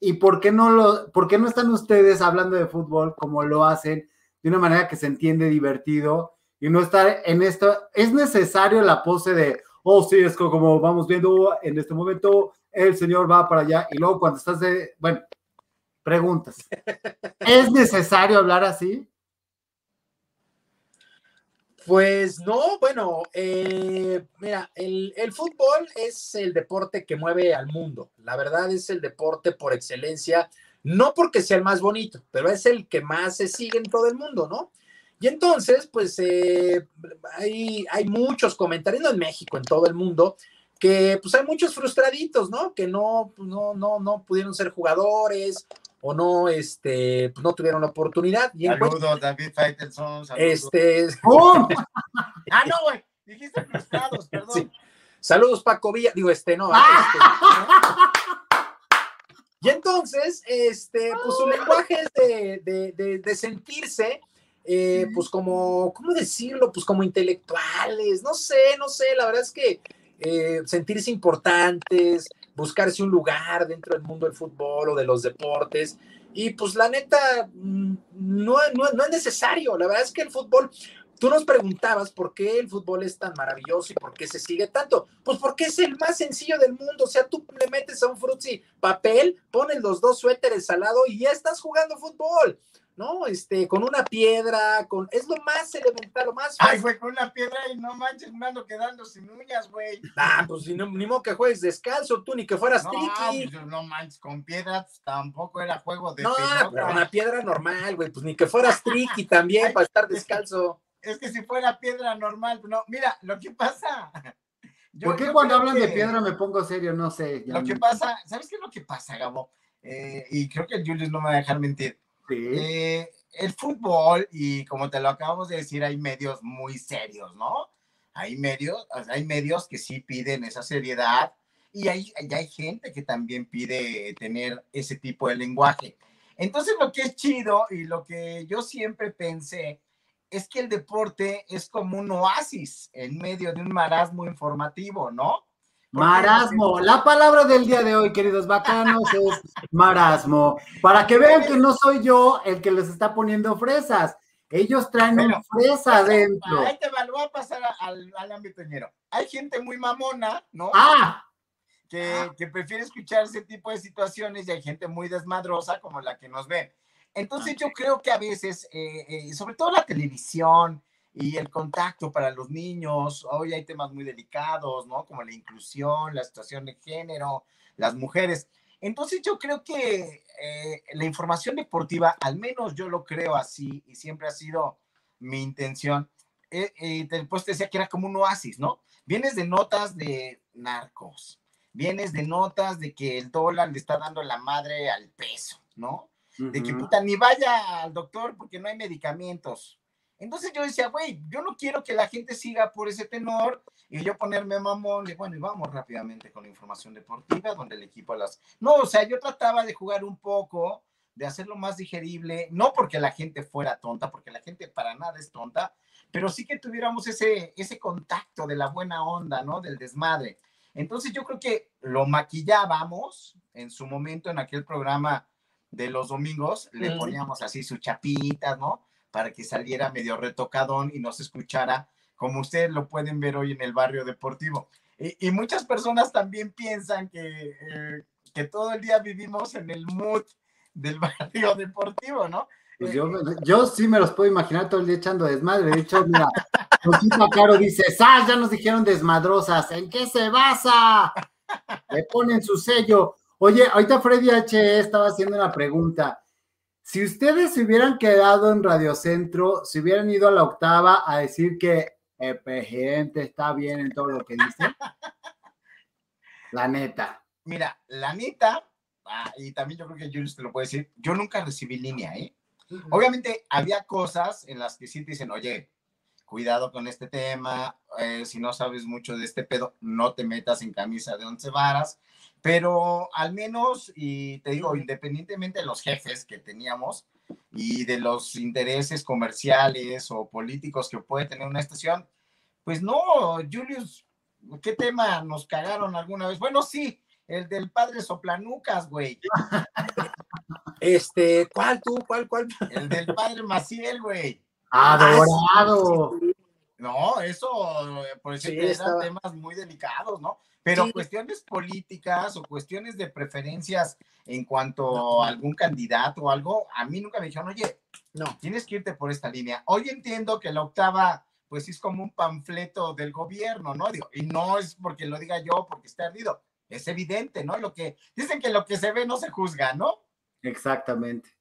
¿Y por qué, no lo, por qué no están ustedes hablando de fútbol como lo hacen de una manera que se entiende divertido y no estar en esto? Es necesario la pose de, oh, sí, es como vamos viendo en este momento, el señor va para allá y luego cuando estás de, bueno, preguntas. ¿Es necesario hablar así? Pues no, bueno, eh, mira, el, fútbol es el deporte que mueve al mundo. La verdad es el deporte por excelencia, no porque sea el más bonito, pero es el que más se sigue en todo el mundo, ¿no? Y entonces, pues eh, hay, hay muchos comentarios, no en México, en todo el mundo, que pues hay muchos frustraditos, ¿no? Que no, no, no, no pudieron ser jugadores o no, este, pues no tuvieron la oportunidad. Y saludos, David Faitelson. Este. <laughs> <laughs> ah, no, güey. Dijiste frustrados, <laughs> perdón. Saludos, Paco Villa. Digo, este, no. Este, y entonces, este, pues su lenguaje es de, de, de, sentirse, eh, pues como, ¿cómo decirlo? Pues como intelectuales, no sé, no sé, la verdad es que eh, sentirse importantes, buscarse un lugar dentro del mundo del fútbol o de los deportes. Y pues la neta, mm, no, no, es necesario. La verdad es que el fútbol, tú nos preguntabas por qué el fútbol es tan maravilloso y por qué se sigue tanto. Pues porque es el más sencillo del mundo. O sea, tú le metes a un frutzi papel, pones los dos suéteres al lado y ya estás jugando fútbol. ¿No? Este, con una piedra, con, es lo más elemental, lo más Ay, fue con una piedra y no manches, me ando quedando sin uñas, güey. Ah, pues ni, ni modo que juegues descalzo, tú ni que fueras no, triqui. Pues, no manches, con piedras pues, tampoco era juego de No, pero una piedra normal, güey, pues ni que fueras triqui también para estar descalzo. Es que si fuera piedra normal, no, mira, lo que pasa... <laughs> ¿Por qué cuando hablan de piedra me pongo serio? No sé. Lo que pasa, ¿sabes qué es lo que pasa, Gabo? Eh, y creo que Julius no me va a dejar mentir eh, el fútbol, y como te lo acabamos de decir, hay medios muy serios, ¿no? Hay medios, hay medios que sí piden esa seriedad y hay, hay gente que también pide tener ese tipo de lenguaje. Entonces, lo que es chido y lo que yo siempre pensé es que el deporte es como un oasis en medio de un marasmo informativo, ¿no? Marasmo, la palabra del día de hoy, queridos bacanos, es marasmo. Para que vean que no soy yo el que les está poniendo fresas. Ellos traen una fresa adentro. Ahí te va, lo voy a pasar al, al ámbito ñero. Hay gente muy mamona, ¿no? Ah. Que, que, prefiere escuchar ese tipo de situaciones y hay gente muy desmadrosa como la que nos ven. Entonces yo creo que a veces, eh, eh, sobre todo la televisión, y el contacto para los niños. Hoy hay temas muy delicados, ¿no? Como la inclusión, la situación de género, las mujeres. Entonces yo creo que eh, la información deportiva, al menos yo lo creo así y siempre ha sido mi intención. Eh, y después te decía que era como un oasis, ¿no? Vienes de notas de narcos, vienes de notas de que el dólar le está dando la madre al peso, ¿no? de que puta, ni vaya al doctor porque no hay medicamentos. Entonces yo decía, güey, yo no quiero que la gente siga por ese tenor y yo ponerme mamón y bueno, y vamos rápidamente con la información deportiva, donde el equipo a las... No, o sea, yo trataba de jugar un poco, de hacerlo más digerible, no porque la gente fuera tonta, porque la gente para nada es tonta, pero sí que tuviéramos ese, ese contacto de la buena onda, ¿no? Del desmadre. Entonces yo creo que lo maquillábamos en su momento en aquel programa de los domingos, le poníamos así su chapita, ¿no? Para que saliera medio retocadón y no se escuchara como ustedes lo pueden ver hoy en el barrio deportivo. Y, muchas personas también piensan que, eh, que todo el día vivimos en el mood del <laughs> barrio deportivo, ¿no? Pues yo, yo, sí me los puedo imaginar todo el día echando desmadre. De hecho, mira, Rosita Caro dice, ¡Sas! Ya nos dijeron desmadrosas. ¿En qué se basa? Le ponen su sello. Oye, ahorita Freddy H. estaba haciendo una pregunta. Si ustedes se hubieran quedado en Radio Centro, se hubieran ido a la octava a decir que el presidente está bien en todo lo que dice. la neta. Mira, la neta, ah, y también yo creo que Julius te lo puede decir, yo nunca recibí línea, ¿eh? Obviamente había cosas en las que sí te dicen, oye, cuidado con este tema, eh, si no sabes mucho de este pedo, no te metas en camisa de once varas, pero al menos, y te digo, independientemente de los jefes que teníamos y de los intereses comerciales o políticos que puede tener una estación, pues no, Julius, ¿qué tema nos cagaron alguna vez? Bueno, sí, el del padre Soplanucas, güey. <laughs> Este, ¿cuál tú? ¿Cuál, cuál? El del padre Maciel, güey. Adorado. No, eso, por eso eran temas muy delicados, ¿no? Pero cuestiones políticas o cuestiones de preferencias en cuanto a algún candidato o algo, a mí nunca me dijeron, oye, no, tienes que irte por esta línea. Hoy entiendo que la octava, pues es como un panfleto del gobierno, ¿no? Digo, y no es porque lo diga yo, porque esté ardido. Es evidente, ¿no? Lo que dicen que lo que se ve no se juzga, ¿no? Exactamente.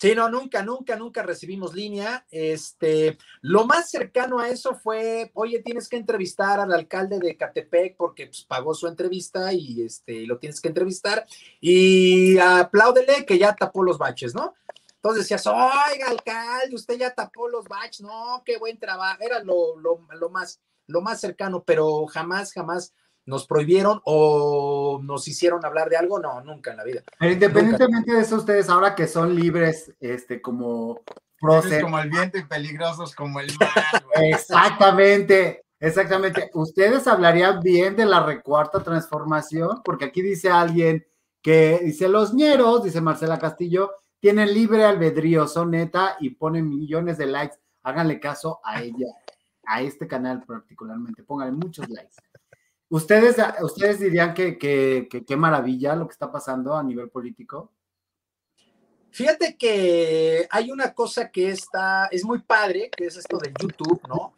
Sí, no, nunca, nunca, nunca recibimos línea. Este, lo más cercano a eso fue, oye, tienes que entrevistar al alcalde de Catepec porque pues, pagó su entrevista y este, lo tienes que entrevistar y apláudele que ya tapó los baches, ¿no? Entonces decías, oiga, alcalde, usted ya tapó los baches, no, qué buen trabajo, era lo, lo, lo más, lo más cercano, pero jamás, jamás nos prohibieron o nos hicieron hablar de algo, no, nunca en la vida. Pero independientemente de eso, ustedes ahora que son libres, este, como como el viento y peligrosos como el mar. Exactamente, exactamente. ¿Ustedes hablarían bien de la recuarta transformación? Porque aquí dice alguien que dice los ñeros, dice Marcela Castillo, tienen libre albedrío, son neta y ponen millones de likes. Háganle caso a ella, a este canal particularmente. Pónganle muchos likes. ¿Ustedes, ustedes dirían que qué maravilla lo que está pasando a nivel político? Fíjate que hay una cosa que está, es muy padre, que es esto de YouTube, ¿no?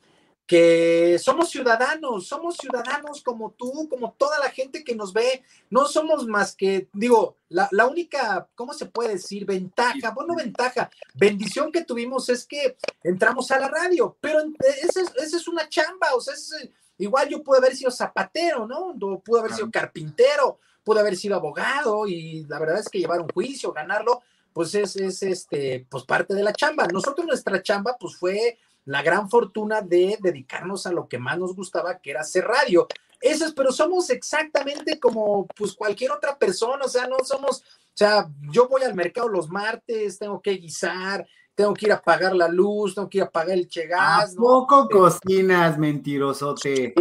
Que somos ciudadanos, somos ciudadanos como tú, como toda la gente que nos ve, no somos más que, digo, la, única, ¿cómo se puede decir? Ventaja, bueno, ventaja, bendición que tuvimos es que entramos a la radio, pero esa es, es una chamba, o sea, es, Igual yo pude haber sido zapatero, ¿no? Pude haber sido carpintero, pude haber sido abogado y la verdad es que llevar un juicio, ganarlo, pues es, es este, pues parte de la chamba. Nosotros nuestra chamba, pues fue la gran fortuna de dedicarnos a lo que más nos gustaba, que era hacer radio. Eso es, pero somos exactamente como pues cualquier otra persona, o sea, no somos, o sea, yo voy al mercado los martes, tengo que guisar, tengo que ir a pagar la luz, tengo que ir a pagar el chegas. ¿A poco cocinas, mentirosote?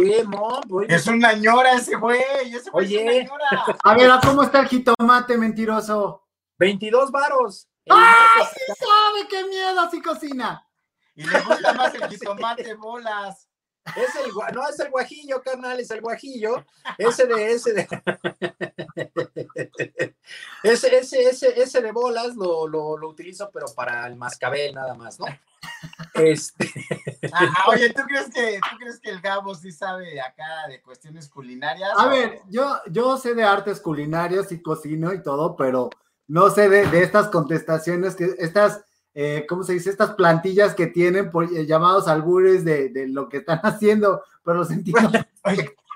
Es una ñora ese güey, ese güey Oye. A ver, ¿cómo está el jitomate, mentiroso? 22 varos. ¡Ay, sí sabe! ¡Qué miedo! Sí cocina. Y le gusta más el jitomate bolas. Es el, no es el guajillo, carnal, es el guajillo. Ese de, ese de. <laughs> ese, ese, ese, ese de bolas lo, lo, lo, utilizo, pero para el mascabel nada más, ¿no? Este. oye, ¿tú crees, que, ¿tú crees que el Gabo sí sabe acá de cuestiones culinarias? A ver, yo, yo sé de artes culinarias y cocino y todo, pero no sé de, de estas contestaciones, que estas eh, ¿cómo se dice? Estas plantillas que tienen por, eh, llamados albures de, lo que están <laughs> haciendo, pero los entiendo.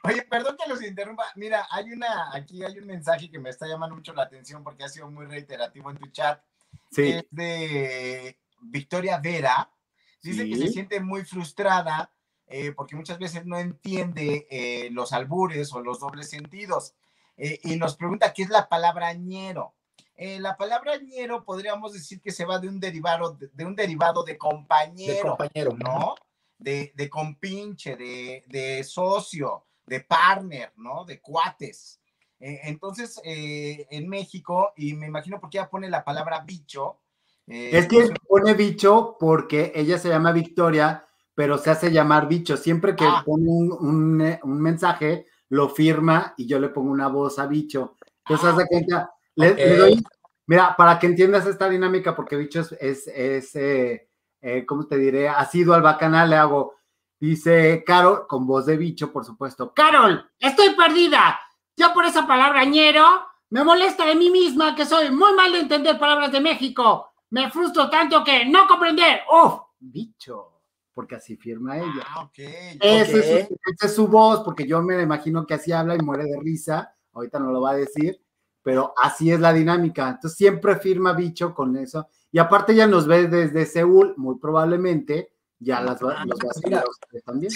Oye, perdón que los interrumpa. Mira, hay una, aquí hay un mensaje que me está llamando mucho la atención porque ha sido muy reiterativo en tu chat. es de Victoria Vera. Dice que se siente muy frustrada eh, porque muchas veces no entiende los albures o los dobles sentidos. Y nos pregunta qué es la palabra ñero. La palabra ñero podríamos decir que se va de un derivado de, un derivado de compañero, ¿no? De, de compinche, de, de, socio, de partner, ¿no? De cuates. entonces, en México, y me imagino por qué ella pone la palabra bicho. es que pone bicho porque ella se llama Victoria pero se hace llamar bicho. Siempre que ah. pone un, eh, un, mensaje, lo firma y yo le pongo una voz a bicho. Entonces, haz de ah, cuenta, le, doy, mira, para que entiendas esta dinámica, porque bicho es, es, es eh, eh, ¿cómo te diré? Ha sido al bacanal, le hago, dice Carol, con voz de bicho, por supuesto. Carol, estoy perdida. Yo por esa palabra ñero me molesta de mí misma que soy muy mal de entender palabras de México. Me frustro tanto que no comprender. ¡Uf! Bicho porque así firma ella. Ah, ok. Esa es, su voz, porque yo me imagino que así habla y muere de risa. Ahorita no lo va a decir, pero así es la dinámica. Entonces siempre firma bicho con eso. Y aparte ella nos ve desde Seúl, muy probablemente ya las va, los va a seguir a ustedes también.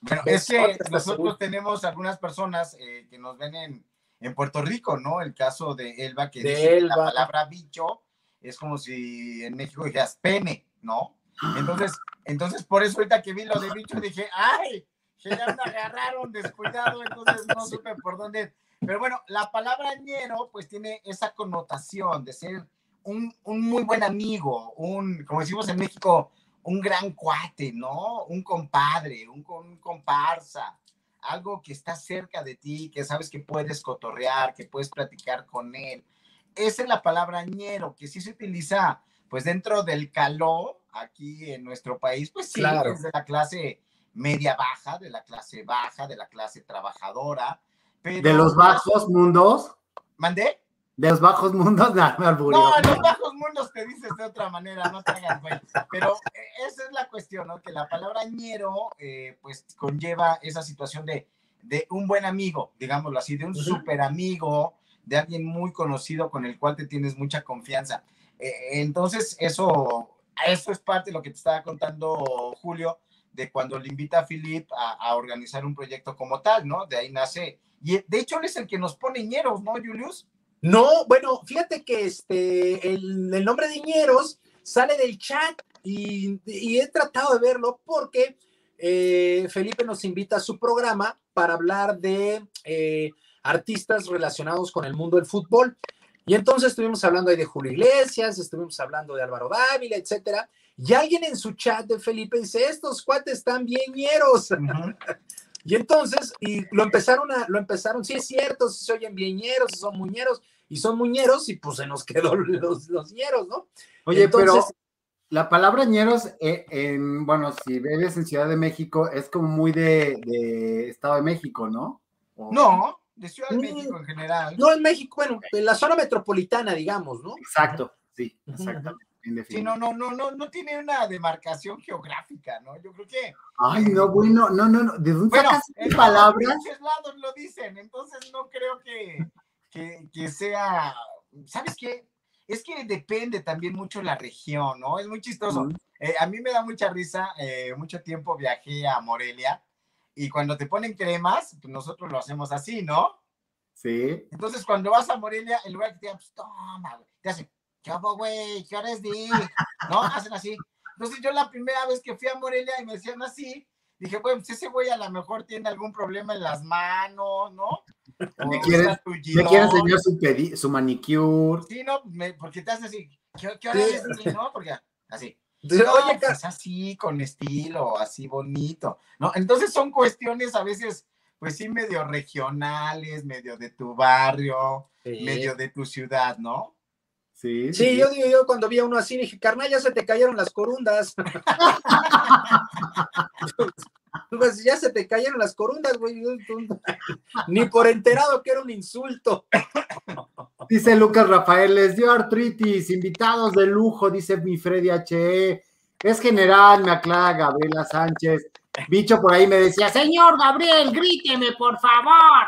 Bueno, es que nosotros tenemos algunas personas eh, que nos ven en, en, Puerto Rico, ¿no? El caso de Elba, que dice la palabra bicho es como si en México dijeras pene, ¿no? Entonces, entonces por eso ahorita que vi lo de bicho dije, ay, que ya me agarraron descuidado, entonces no <laughs> supe por dónde. Pero bueno, la palabra ñero pues tiene esa connotación de ser un, un muy buen amigo, un, como decimos en México, un gran cuate, ¿no? Un compadre, un, un comparsa, algo que está cerca de ti, que sabes que puedes cotorrear, que puedes platicar con él. Esa es la palabra ñero, que sí se utiliza pues dentro del calor aquí en nuestro país, pues sí, es de la clase media baja, de la clase baja, de la clase trabajadora. ¿De los bajos mundos? ¿Mandé? De los bajos mundos, <laughs> no, No, los bajos mundos te dices de otra manera, no te hagas güey. Pero eh, esa es la cuestión, ¿no? Que la palabra ñero, eh, pues conlleva esa situación de, de un buen amigo, digámoslo así, de un súper amigo, de alguien muy conocido con el cual te tienes mucha confianza. Eh, entonces, eso, eso es parte de lo que te estaba contando Julio, de cuando le invita a Philip a, organizar un proyecto como tal, ¿no? De ahí nace. Y de hecho, él es el que nos pone ñeros, ¿no, Julius? No, bueno, fíjate que este, el, nombre de ñeros sale del chat y, he tratado de verlo porque eh, Felipe nos invita a su programa para hablar de eh, artistas relacionados con el mundo del fútbol. Y entonces estuvimos hablando ahí de Julio Iglesias, estuvimos hablando de Álvaro Dávila, etcétera. Y alguien en su chat de Felipe dice, estos cuates están bien ñeros. <laughs> y entonces, y lo empezaron a, lo empezaron, sí es cierto, si se oyen bien ñeros, si son muñeros, y son muñeros, y pues se nos quedó los, los ñeros, ¿no? Oye, pero la palabra ñeros, eh, en, bueno, si vives en Ciudad de México, es como muy de, de Estado de México, ¿no? No, de Ciudad de México en general. No, en México, bueno, en la zona metropolitana, digamos, ¿no? Exacto, sí, exactamente. Sí, no, no, no, no, no tiene una demarcación geográfica, ¿no? Yo creo que. Ay, no, bueno, no, no, no. ¿De dónde bueno, sacas palabras? muchos lados lo dicen, entonces no creo que, que, que sea. ¿Sabes qué? Es que depende también mucho la región, ¿no? Es muy chistoso. Eh, a mí me da mucha risa. Eh, mucho tiempo viajé a Morelia y cuando te ponen cremas, pues nosotros lo hacemos así, ¿no? Sí. Entonces, cuando vas a Morelia, en lugar que te digan, pues toma, güey, te hacen, ¿qué hago, güey? ¿Qué hora es de ¿No? Hacen así. Entonces, yo la primera vez que fui a Morelia y me decían así, dije, bueno, pues ese güey a lo mejor tiene algún problema en las manos, ¿no? Me quiere, me quiere enseñar su, su manicure. Sí, no, porque te hacen así, ¿qué, qué hora es de no? Porque así. Oye, pues así, con estilo, así bonito, ¿no? Entonces son cuestiones a veces, pues sí, medio regionales, medio de tu barrio, medio de tu ciudad, ¿no? Sí, sí, yo digo, yo cuando vi a uno así dije, carnal, ya se te cayeron las corundas. <laughs> pues ya se te cayeron las corundas, güey. Ni por enterado que era un insulto. Dice Lucas Rafael, les dio artritis, invitados de lujo, dice mi Freddy H.E. Es general, me aclara Gabriela Sánchez. Bicho por ahí me decía, señor Gabriel, gríteme, por favor.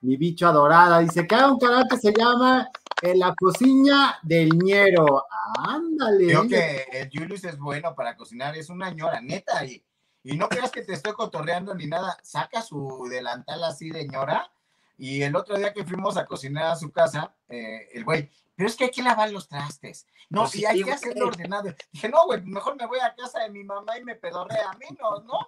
Mi bicho adorada dice que hay un canal que se llama en la cocina del ñero. Ándale. Creo que el Julius es bueno para cocinar, es una ñora, neta. Y, y no creas que te estoy cotorreando ni nada. Saca su delantal así de ñora. Y el otro día que fuimos a cocinar a su casa, eh, el güey, pero es que hay que lavar los trastes. No, Pues y sí, hay que hacerlo ordenado. Dije, no, güey, mejor me voy a casa de mi mamá y me pedorrea menos, ¿no?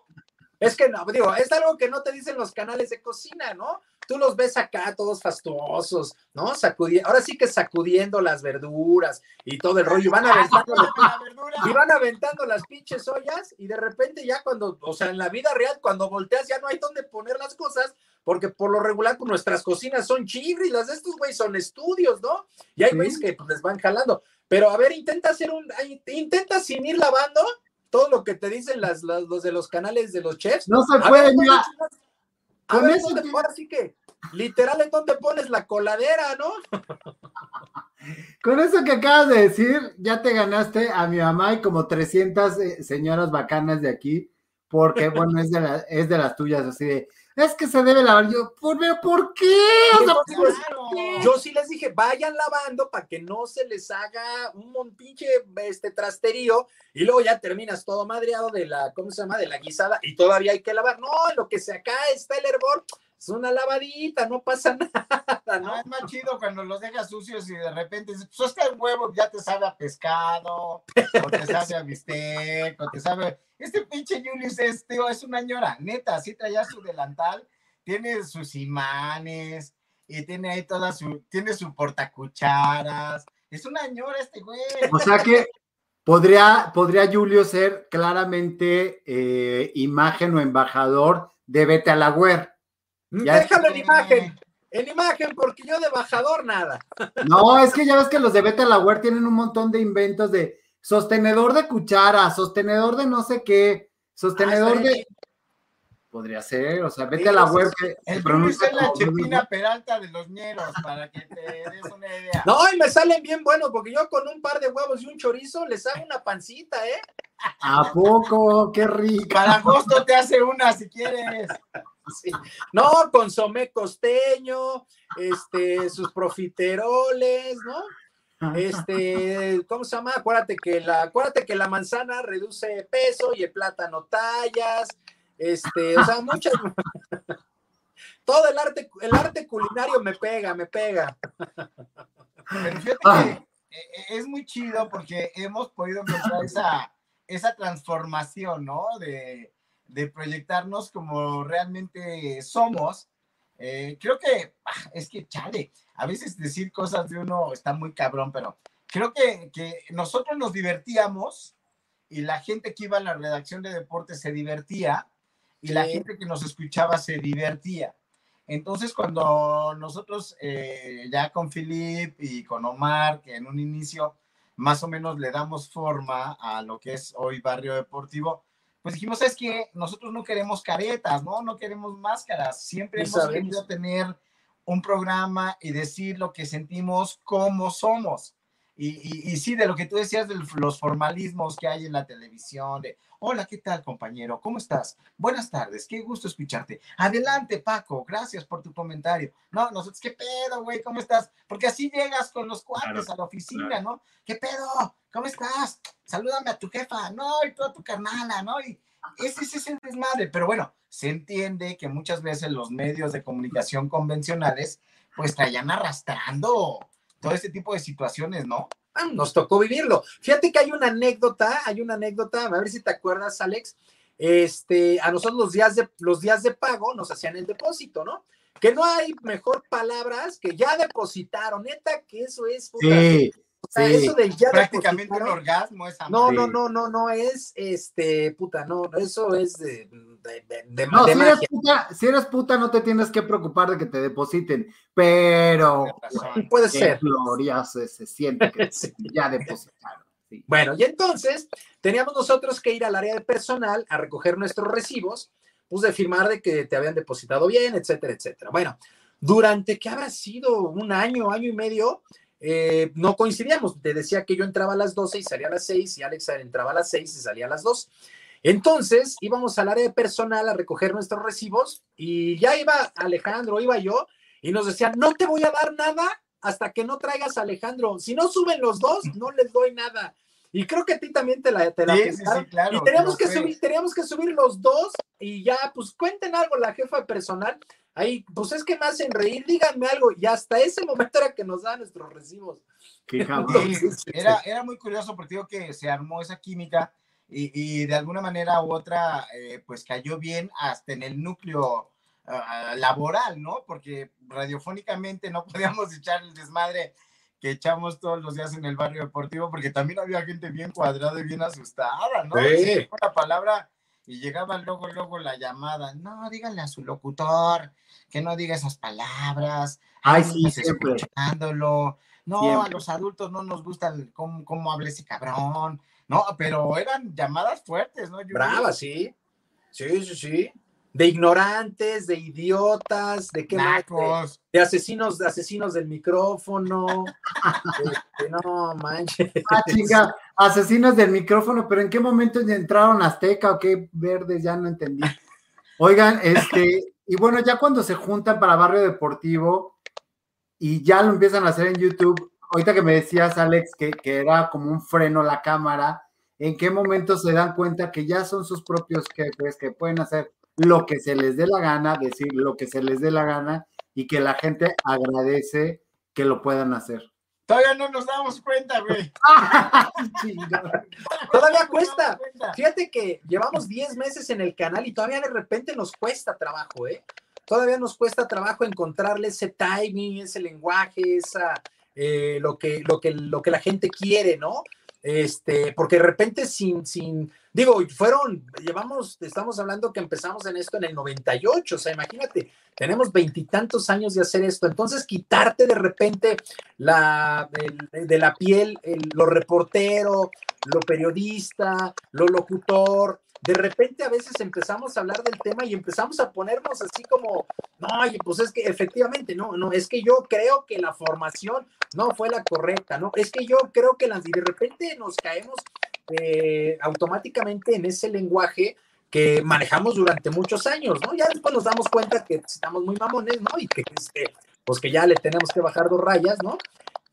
Es que no, digo, es algo que no te dicen los canales de cocina, ¿no? Tú los ves acá todos fastuosos, ¿no? Sacudiendo, ahora sí que sacudiendo las verduras y todo el rollo, y van aventando, <laughs> y van aventando las pinches ollas, y de repente ya cuando, o sea, en la vida real, cuando volteas ya no hay dónde poner las cosas, porque por lo regular pues, nuestras cocinas son chibris, las de estos güeyes son estudios, ¿no? Y hay Sí. güeyes que pues, les van jalando. Pero a ver, intenta hacer un, intenta sin ir lavando todo lo que te dicen las, las- los de los canales de los chefs. No se puede, mira. ¿dónde chingas- A Con ver, eso ¿dónde- que- ahora sí que, literal, ¿en dónde pones la coladera, no? <laughs> Con eso que acabas de decir, ya te ganaste a mi mamá y como 300 eh, señoras bacanas de aquí, porque, bueno, es de, la- es de las tuyas, así de, es que se debe lavar. Yo, ¿por, ¿por qué? O sea, Entonces, pues, Claro. Yo sí les dije, vayan lavando para que no se les haga un pinche este trasterío y luego ya terminas todo madreado de la, ¿cómo se llama? De la guisada y todavía hay que lavar. No, lo que se acá está el hervor, es una lavadita, no pasa <laughs> nada, No, ¿no? es más chido cuando los dejas sucios y de repente dices, pues este huevo ya te sabe a pescado, o te sabe a bistec, o te sabe. Este pinche Julius es, tío, es una ñora, neta, así traía su delantal, tiene sus imanes, y tiene ahí toda su, tiene su portacucharas. Es una ñora este güey. O sea que podría, podría Julio ser claramente eh, imagen o embajador de Vete a la Web. Ya Déjalo en imagen, en imagen, porque yo de bajador nada. No, es que ya ves que los de Vete a la Web tienen un montón de inventos de sostenedor de cuchara, sostenedor de no sé qué, sostenedor Ah, de. Podría ser, o sea, Vete a la Sí, Web sí, que El pronuncia es la Chepina Peralta de los ñeros, para que te des una idea. No, y me salen bien buenos, porque yo con un par de huevos y un chorizo les hago una pancita, ¿eh? <laughs> ¿A poco? ¡Qué rico! Para agosto te hace una si quieres. <laughs> Sí. No, consomé costeño, este, sus profiteroles, ¿no? Este, ¿cómo se llama? Acuérdate que la, acuérdate que la manzana reduce peso y el plátano tallas, este, o sea, muchas. <laughs> Todo el arte, el arte culinario me pega, me pega. Pero fíjate Ah. que eh, es muy chido porque hemos podido encontrar esa, esa transformación, ¿no? De, de proyectarnos como realmente somos. Eh, creo que ah, es que, chale, a veces decir cosas de uno está muy cabrón, pero creo que, que nosotros nos divertíamos y la gente que iba a la redacción de deportes se divertía y la gente que nos escuchaba se divertía. Entonces, cuando nosotros eh, ya con Philip y con Omar, que en un inicio más o menos le damos forma a lo que es hoy Barrio Deportivo, pues dijimos, es que nosotros no queremos caretas, ¿no? No queremos máscaras. Siempre hemos sabemos. querido tener un programa y decir lo que sentimos, cómo somos. Y, y, y sí, de lo que tú decías de los formalismos que hay en la televisión, de, hola, ¿qué tal, compañero? ¿Cómo estás? Buenas tardes, qué gusto escucharte. Adelante, Paco, gracias por tu comentario. No, nosotros, ¿qué pedo, güey? ¿Cómo estás? Porque así llegas con los cuates Claro, a la oficina, claro. ¿no? ¿Qué pedo? ¿Cómo estás? Salúdame a tu jefa, no, y tú a tu carnala, ¿no? Y ese es ese desmadre. Pero bueno, se entiende que muchas veces los medios de comunicación convencionales, pues traían arrastrando todo este tipo de situaciones, ¿no? Ah, Nos tocó vivirlo. Fíjate que hay una anécdota, hay una anécdota, a ver si te acuerdas, Alex. Este, a nosotros los días de los días de pago nos hacían el depósito, ¿no? Que no hay mejor palabras que ya depositaron, neta, que eso es puta, Sí, o sea, sí. eso del ya Prácticamente un orgasmo esa No, no, no, no, no es este, puta, no, eso es de, de, de- de- No, de si eres, magia. puta, si eres puta, no te tienes que preocupar de que te depositen, pero. Puede ser. glorioso se siente que <laughs> Sí. ya depositaron. sí. Bueno, y entonces teníamos nosotros que ir al área de personal a recoger nuestros recibos, pues de firmar de que te habían depositado bien, etcétera, etcétera. Bueno, durante que habrá sido un año, año y medio, eh, no coincidíamos. Te decía que yo entraba a las 12 y salía a las 6, y Alex entraba a las 6 y salía a las 2. Entonces íbamos al área de personal a recoger nuestros recibos y ya iba Alejandro, iba yo, y nos decían, no te voy a dar nada hasta que no traigas a Alejandro. Si no suben los dos, no les doy nada. Y creo que a ti también te la, te la Sí, sí, sí, claro, Y teníamos que subir, teníamos que subir los dos y ya, pues cuenten algo la jefa personal. Ahí, pues es que me hacen reír, díganme algo. Y hasta ese momento era que nos dan nuestros recibos. Qué era, era muy curioso porque digo que se armó esa química y, y de alguna manera u otra, eh, pues cayó bien hasta en el núcleo ah, laboral, ¿no? Porque radiofónicamente no <laughs> podíamos echar el desmadre que echamos todos los días en el barrio deportivo, porque también había gente bien cuadrada y bien asustada, ¿no? Sí. Una palabra y llegaba luego, luego la llamada. No, díganle a su locutor que no diga esas palabras. Ay, sí, siempre. escuchándolo. No, Siempre. a los adultos no nos gusta el cómo, cómo habla ese cabrón. No, pero eran llamadas fuertes, ¿no? Yo- Brava, sí. Sí, sí, sí. De ignorantes, de idiotas, de qué más? De, asesinos, de asesinos del micrófono. <laughs> Este, no manches. Ah, chinga, asesinos del micrófono, pero ¿en qué momento entraron Azteca o qué verdes? Ya no entendí. Oigan, este, y bueno, ya cuando se juntan para Barrio Deportivo y ya lo empiezan a hacer en YouTube, ahorita que me decías, Alex, que, que era como un freno la cámara, ¿en qué momento se dan cuenta que ya son sus propios jefes, que pueden hacer lo que se les dé la gana, decir lo que se les dé la gana y que la gente agradece que lo puedan hacer? Todavía no nos damos cuenta, güey. <laughs> Todavía cuesta. Fíjate que llevamos 10 meses en el canal y todavía de repente nos cuesta trabajo, ¿eh? Todavía nos cuesta trabajo encontrarle ese timing, ese lenguaje, esa, eh, lo, que, lo, que, lo que la gente quiere, ¿no? Este, porque de repente sin, sin, digo, fueron, llevamos, estamos hablando que empezamos en esto en el 98, o sea, imagínate, tenemos veintitantos años de hacer esto, entonces quitarte de repente la, de la piel el- lo reportero, lo periodista, lo locutor, de repente a veces empezamos a hablar del tema y empezamos a ponernos así como, no, pues es que efectivamente, no, no, es que yo creo que la formación no fue la correcta, no, es que yo creo que las, y de repente nos caemos eh, automáticamente en ese lenguaje que manejamos durante muchos años, ¿no? Ya después nos damos cuenta que estamos muy mamones, ¿no? Y que, este, pues que ya le tenemos que bajar dos rayas, ¿no?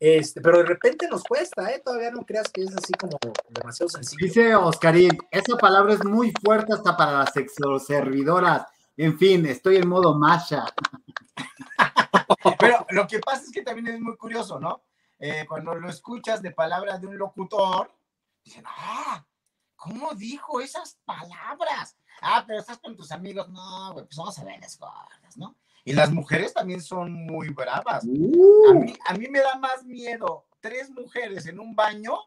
Este, pero de repente nos cuesta, ¿eh? Todavía no creas que es así como demasiado sencillo. Dice Oscarín, esa palabra es muy fuerte hasta para las exoservidoras. En fin, estoy en modo Masha. Pero lo que pasa es que también es muy curioso, ¿no? Eh, cuando lo escuchas de palabra de un locutor, dicen, ah, ¿cómo dijo esas palabras? Ah, pero estás con tus amigos, no, güey, pues vamos a ver las gordas, ¿no? Y las mujeres también son muy bravas. A mí, a mí me da más miedo tres mujeres en un baño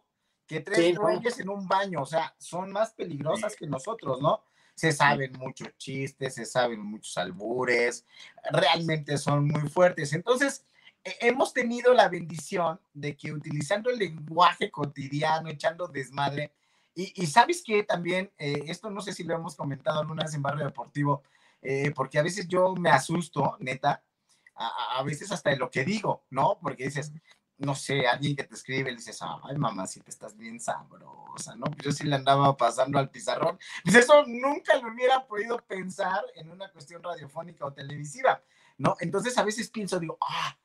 que tres güeyes en un baño. O sea, son más peligrosas que nosotros, ¿no? Se saben muchos chistes, se saben muchos albures, realmente son muy fuertes. Entonces, hemos tenido la bendición de que utilizando el lenguaje cotidiano, echando desmadre, y, y sabes que también, eh, esto no sé si lo hemos comentado alguna vez en Barrio Deportivo, eh, porque a veces yo me asusto, neta, a, a- veces hasta de lo que digo, ¿no? Porque dices, no sé, alguien que te escribe, le dices, ay, mamá, si te estás bien sabrosa, ¿no? Yo sí le andaba pasando al pizarrón. Pues eso nunca lo hubiera podido pensar en una cuestión radiofónica o televisiva, ¿no? Entonces a veces pienso, digo, ah,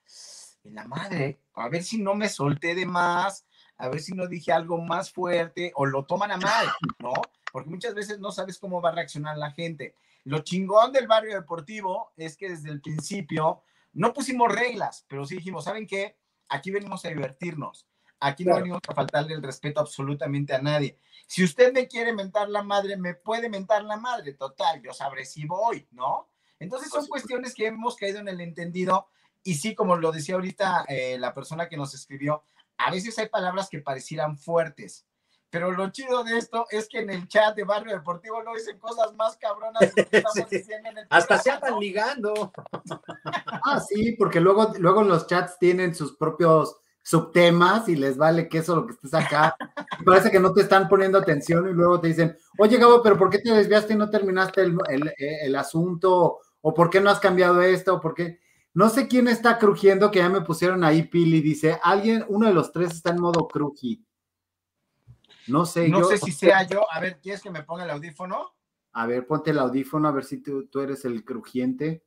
en la madre, a ver si no me solté de más, a ver si no dije algo más fuerte o lo toman a mal, ¿no? Porque muchas veces no sabes cómo va a reaccionar la gente. Lo chingón del barrio deportivo es que desde el principio no pusimos reglas, pero sí dijimos, ¿saben qué? Aquí venimos a divertirnos. Aquí no venimos a faltarle el respeto absolutamente a nadie. Si usted me quiere mentar la madre, me puede mentar la madre. Total, yo sabré si voy, ¿no? Entonces son cuestiones que hemos caído en el entendido. Y sí, como lo decía ahorita eh, la persona que nos escribió, a veces hay palabras que parecieran fuertes. Pero lo chido de esto es que en el chat de Barrio Deportivo no dicen cosas más cabronas de lo que <laughs> estamos Sí. diciendo en el Hasta se andan ¿no? ligando. ah, sí, porque luego, luego los chats tienen sus propios subtemas y les vale queso lo que estés acá. Parece que no te están poniendo atención y luego te dicen, oye Gabo, pero ¿por qué te desviaste y no terminaste el, el- el asunto? ¿O por qué no has cambiado esto? ¿O por qué? No sé quién está crujiendo, que ya me pusieron ahí Pili, dice, alguien, uno de los tres está en modo cruji. No sé, No yo- sé si sea yo. A ver, ¿quieres que me ponga el audífono? A ver, ponte el audífono, a ver si tú, tú eres el crujiente.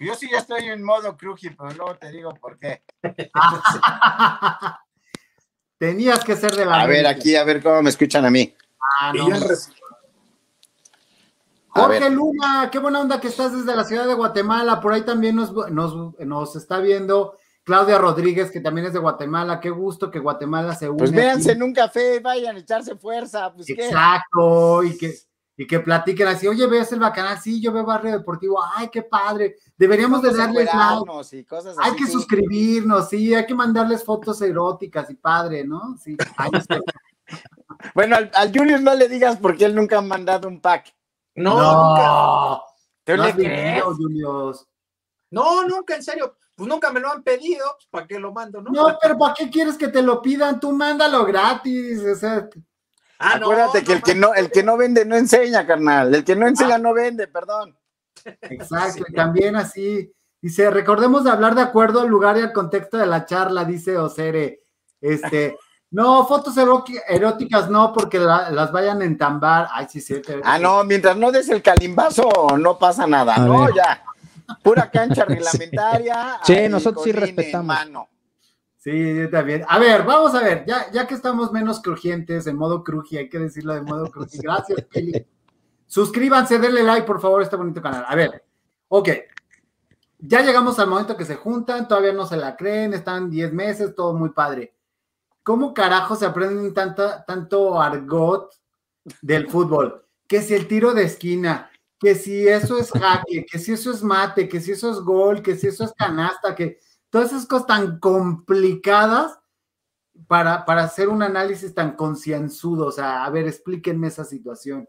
Yo sí ya estoy en modo cruji, pero luego te digo por qué. <laughs> Tenías que ser de la. A ver, aquí, a ver cómo me escuchan a mí. Ah, no. Jorge Luna, qué buena onda que estás desde la ciudad de Guatemala. Por ahí también nos, nos, nos, está viendo Claudia Rodríguez, que también es de Guatemala. Qué gusto que Guatemala se une. Pues véanse en un café, vayan a echarse fuerza. Pues, Exacto, ¿qué? y que y que platiquen así, oye, ves el bacanal, sí, yo veo Barrio Deportivo, ay, qué padre, deberíamos de darles like, y cosas hay que suscribirnos, sí, hay que mandarles fotos eróticas y padre, ¿no? Sí, <laughs> bueno, al, al, Julius no le digas porque él nunca ha mandado un pack. No, nunca. ¿Te no le crees? Julius. No, nunca, en serio. Pues nunca me lo han pedido, pues ¿para qué lo mando? No, no pero ¿para qué quieres que te lo pidan? Tú mándalo gratis, o sea, Ah, Acuérdate que el que no, el que no vende no enseña, carnal. El que no enseña no vende, perdón. Exacto, y también así. Dice, recordemos de hablar de acuerdo al lugar y al contexto de la charla, dice Osere. Este, no, fotos eróticas no, porque las vayan a entambar. Ay, sí, sí. Ah, no, mientras no des el calimbazo, no pasa nada. no, ya. Pura cancha <laughs> reglamentaria. Sí, nosotros sí respetamos. Sí, yo también. A ver, vamos a ver, ya, ya que estamos menos crujientes, en modo cruji, hay que decirlo de modo cruji. Gracias, <laughs> Kelly. Suscríbanse, denle like, por favor, a este bonito canal. A ver, ok. Ya llegamos al momento que se juntan, todavía no se la creen, están 10 meses, todo muy padre. ¿Cómo carajo se aprenden tanta, tanto argot del <laughs> fútbol? Que si el tiro de esquina, que si eso es jaque, que si eso es mate, que si eso es gol, que si eso es canasta, que todas esas cosas tan complicadas para, para hacer un análisis tan concienzudo. O sea, a ver, explíquenme esa situación.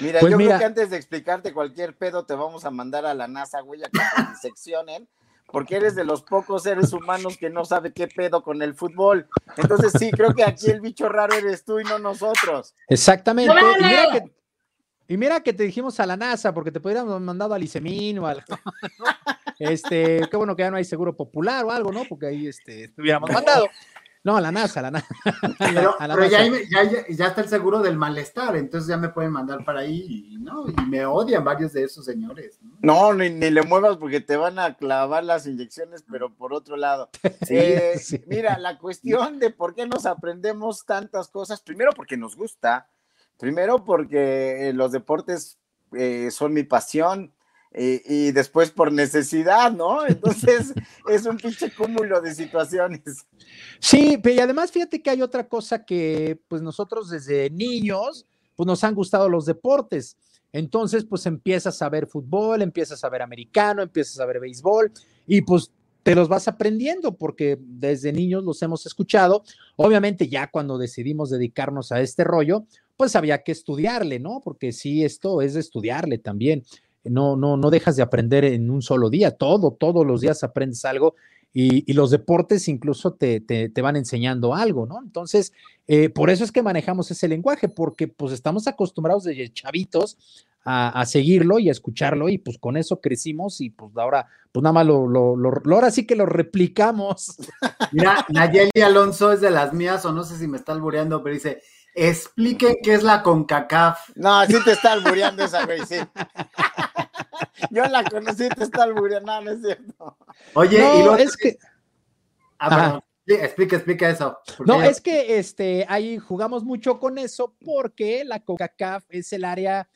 Mira, pues yo creo que antes de explicarte cualquier pedo, te vamos a mandar a la NASA, güey, a que te <laughs> diseccionen, porque eres de los pocos seres humanos que no sabe qué pedo con el fútbol. Entonces, sí, creo que aquí el bicho raro eres tú y no nosotros. Exactamente. Y mira que, y mira que te dijimos a la NASA, porque te podríamos mandado al ICEMIN o al. <laughs> Este, qué bueno que ya no hay seguro popular o algo, ¿no? Porque ahí este, hubiéramos mandado. No, a la NASA, a la NASA. <laughs> Pero, Ya, ya, está el seguro del malestar, entonces ya me pueden mandar para ahí, y, ¿no? Y me odian varios de esos señores. No, ni, le muevas porque te van a clavar las inyecciones, pero por otro lado. <laughs> Eh, mira, la cuestión de por qué nos aprendemos tantas cosas, primero porque nos gusta, primero porque los deportes eh, son mi pasión, y, después por necesidad, ¿no? Entonces <laughs> es un pinche cúmulo de situaciones. Sí, pero además fíjate que hay otra cosa que pues nosotros desde niños pues nos han gustado los deportes. Entonces pues empiezas a ver fútbol, empiezas a ver americano, empiezas a ver béisbol y pues te los vas aprendiendo porque desde niños los hemos escuchado. Obviamente ya cuando decidimos dedicarnos a este rollo, pues había que estudiarle, ¿no? Porque sí, esto es de estudiarle también no, no, no dejas de aprender en un solo día, todo, todos los días aprendes algo y, los deportes incluso te, te, van enseñando algo, ¿no? Entonces, eh, por eso es que manejamos ese lenguaje, porque pues estamos acostumbrados desde chavitos a, seguirlo y a escucharlo y pues con eso crecimos y pues ahora, pues nada más lo, lo, lo, ahora sí que lo replicamos. <laughs> Mira, Nayeli Alonso es de las mías, o no sé si me está albureando, pero dice, expliquen qué es la CONCACAF. No, sí te está albureando esa güey, sí. <laughs> Yo la conocí, te está albureando, no, es cierto. Oye, y lo es que. Ah, explica, explica eso. No, es que este, ahí jugamos mucho con eso porque la CONCACAF es el área,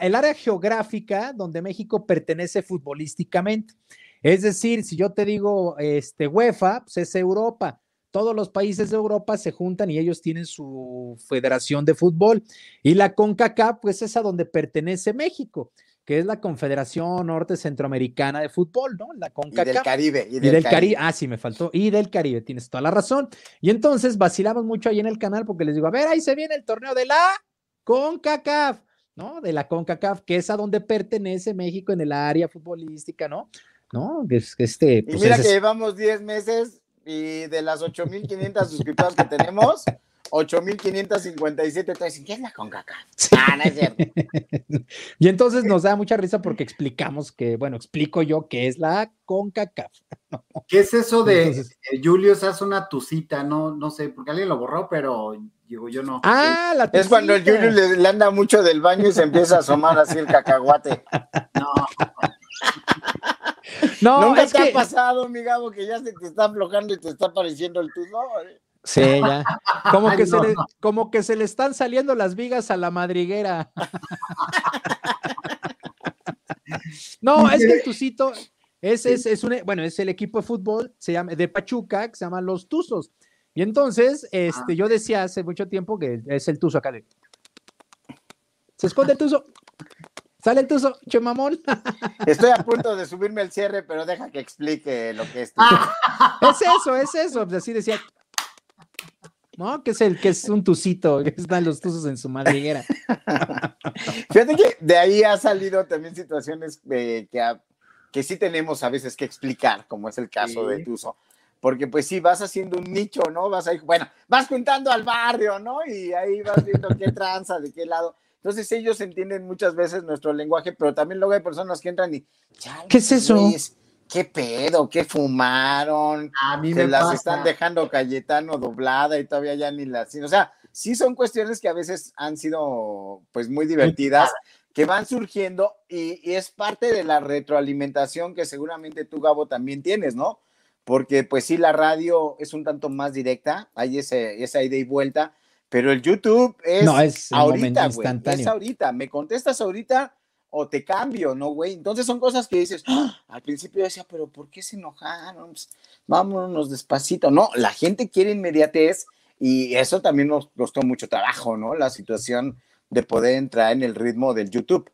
el área geográfica donde México pertenece futbolísticamente. Es decir, si yo te digo este, UEFA, pues es Europa todos los países de Europa se juntan y ellos tienen su federación de fútbol. Y la CONCACAF, pues es a donde pertenece México, que es la Confederación Norte Centroamericana de Fútbol, ¿no? La CONCACAF. Y del Caribe. Y del, Caribe. Ah, sí, me faltó. Y del Caribe, tienes toda la razón. Y entonces vacilamos mucho ahí en el canal porque les digo, a ver, ahí se viene el torneo de la CONCACAF, ¿no? De la CONCACAF, que es a donde pertenece México en el área futbolística, ¿no? ¿No? Este, y pues, mira que llevamos 10 meses y de las 8.500 <laughs> suscriptores que tenemos, 8.557 te dicen, ¿qué es la CONCACAF? Ah, no es cierto. <laughs> y entonces nos da mucha risa porque explicamos que, bueno, explico yo qué es la CONCACAF. <laughs> ¿Qué es eso de Julio se hace una tucita? No, no sé, porque alguien lo borró, pero digo yo no. Ah, la tucita. Es cuando el Julio le, anda mucho del baño y se empieza a asomar así el cacahuate. <laughs> No. No, Nunca te ha pasado, mi Gabo, que ya se te está aflojando y te está apareciendo el tuzo. Sí, ya. Como que, se le, como que se le están saliendo las vigas a la madriguera. <laughs> no, es que el Tucito es, es, es, un, bueno, es el equipo de fútbol, se llama, de Pachuca, que se llama Los Tuzos. Y entonces, este, yo decía hace mucho tiempo que es el Tuzo acá de. Se esconde el Tuzo. Sale el tuzo, che mamón. <laughs> Estoy a punto de subirme el cierre, pero deja que explique lo que es. <laughs> es eso, es eso. Pues así decía. ¿No? Que es el que es un tucito, que están los tuzos en su madriguera. <laughs> Fíjate que de ahí ha salido también situaciones que, que sí tenemos a veces que explicar, como es el caso de Tuzo. Porque pues sí, vas haciendo un nicho, ¿no? Vas ahí, bueno, vas juntando al barrio, ¿no? Y ahí vas viendo qué <laughs> tranza, de qué lado. Entonces ellos entienden muchas veces nuestro lenguaje, pero también luego hay personas que entran y, ¿qué es eso? ¿Qué pedo? ¿Qué fumaron? A mí Se las están dejando Cayetano doblada y todavía ya ni las... O sea, sí son cuestiones que a veces han sido pues muy divertidas, que van surgiendo y, y es parte de la retroalimentación que seguramente tú, Gabo, también tienes, ¿no? Porque pues sí, la radio es un tanto más directa, hay ese, esa ida y vuelta, pero el YouTube es, no, es ahorita, güey. Es ahorita. Me contestas ahorita o te cambio, ¿no, güey? Entonces son cosas que dices, ¡Ah! al principio decía, pero ¿por qué se enojaron? Pues, vámonos despacito. No, la gente quiere inmediatez y eso también nos costó mucho trabajo, ¿no? La situación de poder entrar en el ritmo del YouTube.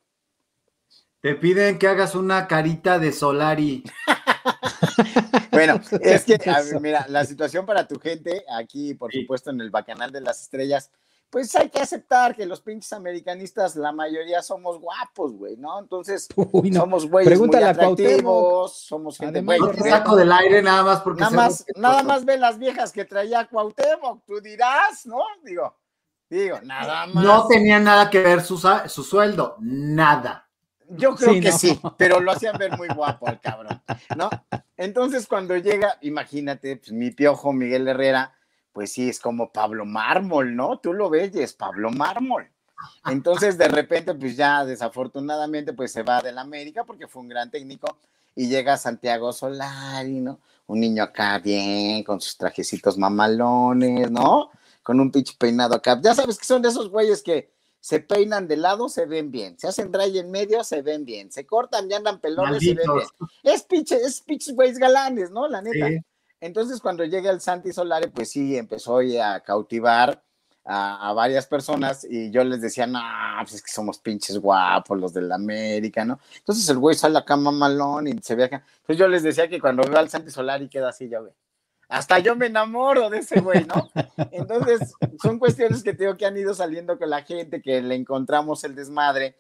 Te piden que hagas una carita de Solari. <laughs> bueno, es que, <laughs> mira, la situación para tu gente, aquí, por supuesto, en el Bacanal de las Estrellas, pues hay que aceptar que los pinches americanistas, la mayoría somos guapos, güey, ¿no? Entonces, <laughs> somos güeyes muy atractivos, somos gente güey. saco del aire nada más porque nada más, nada más ve las viejas que traía Cuauhtémoc, tú dirás, ¿no? Digo, digo, nada más. No tenía nada que ver su, su sueldo, nada. Yo creo que sí, pero lo hacían ver muy guapo al cabrón, ¿no? Entonces cuando llega, imagínate, pues mi piojo Miguel Herrera, pues sí, es como Pablo Mármol, ¿no? Tú lo ves es Pablo Mármol. <laughs> Entonces de repente, pues ya desafortunadamente, pues se va del América porque fue un gran técnico y llega Santiago Solari, ¿no? Un niño acá bien, con sus trajecitos mamalones, ¿no? Con un pinche peinado acá. Ya sabes que son de esos güeyes que se peinan de lado, se ven bien, se hacen dry en medio, se ven bien, se cortan y andan pelones, se ven bien. Es pinche, es pinches güeyes galanes, ¿no? La neta. Entonces, cuando llega el Santi Solare, pues sí, empezó a cautivar a, varias personas y yo les decía, no, pues es que somos pinches guapos los de la América, ¿no? Entonces el güey sale acá mamalón y se ve acá. Entonces yo les decía que cuando veo al Santi Solari queda así, yo, güey hasta yo me enamoro de ese güey, ¿no? Entonces, son cuestiones que tengo que han ido saliendo con la gente, que le encontramos el desmadre,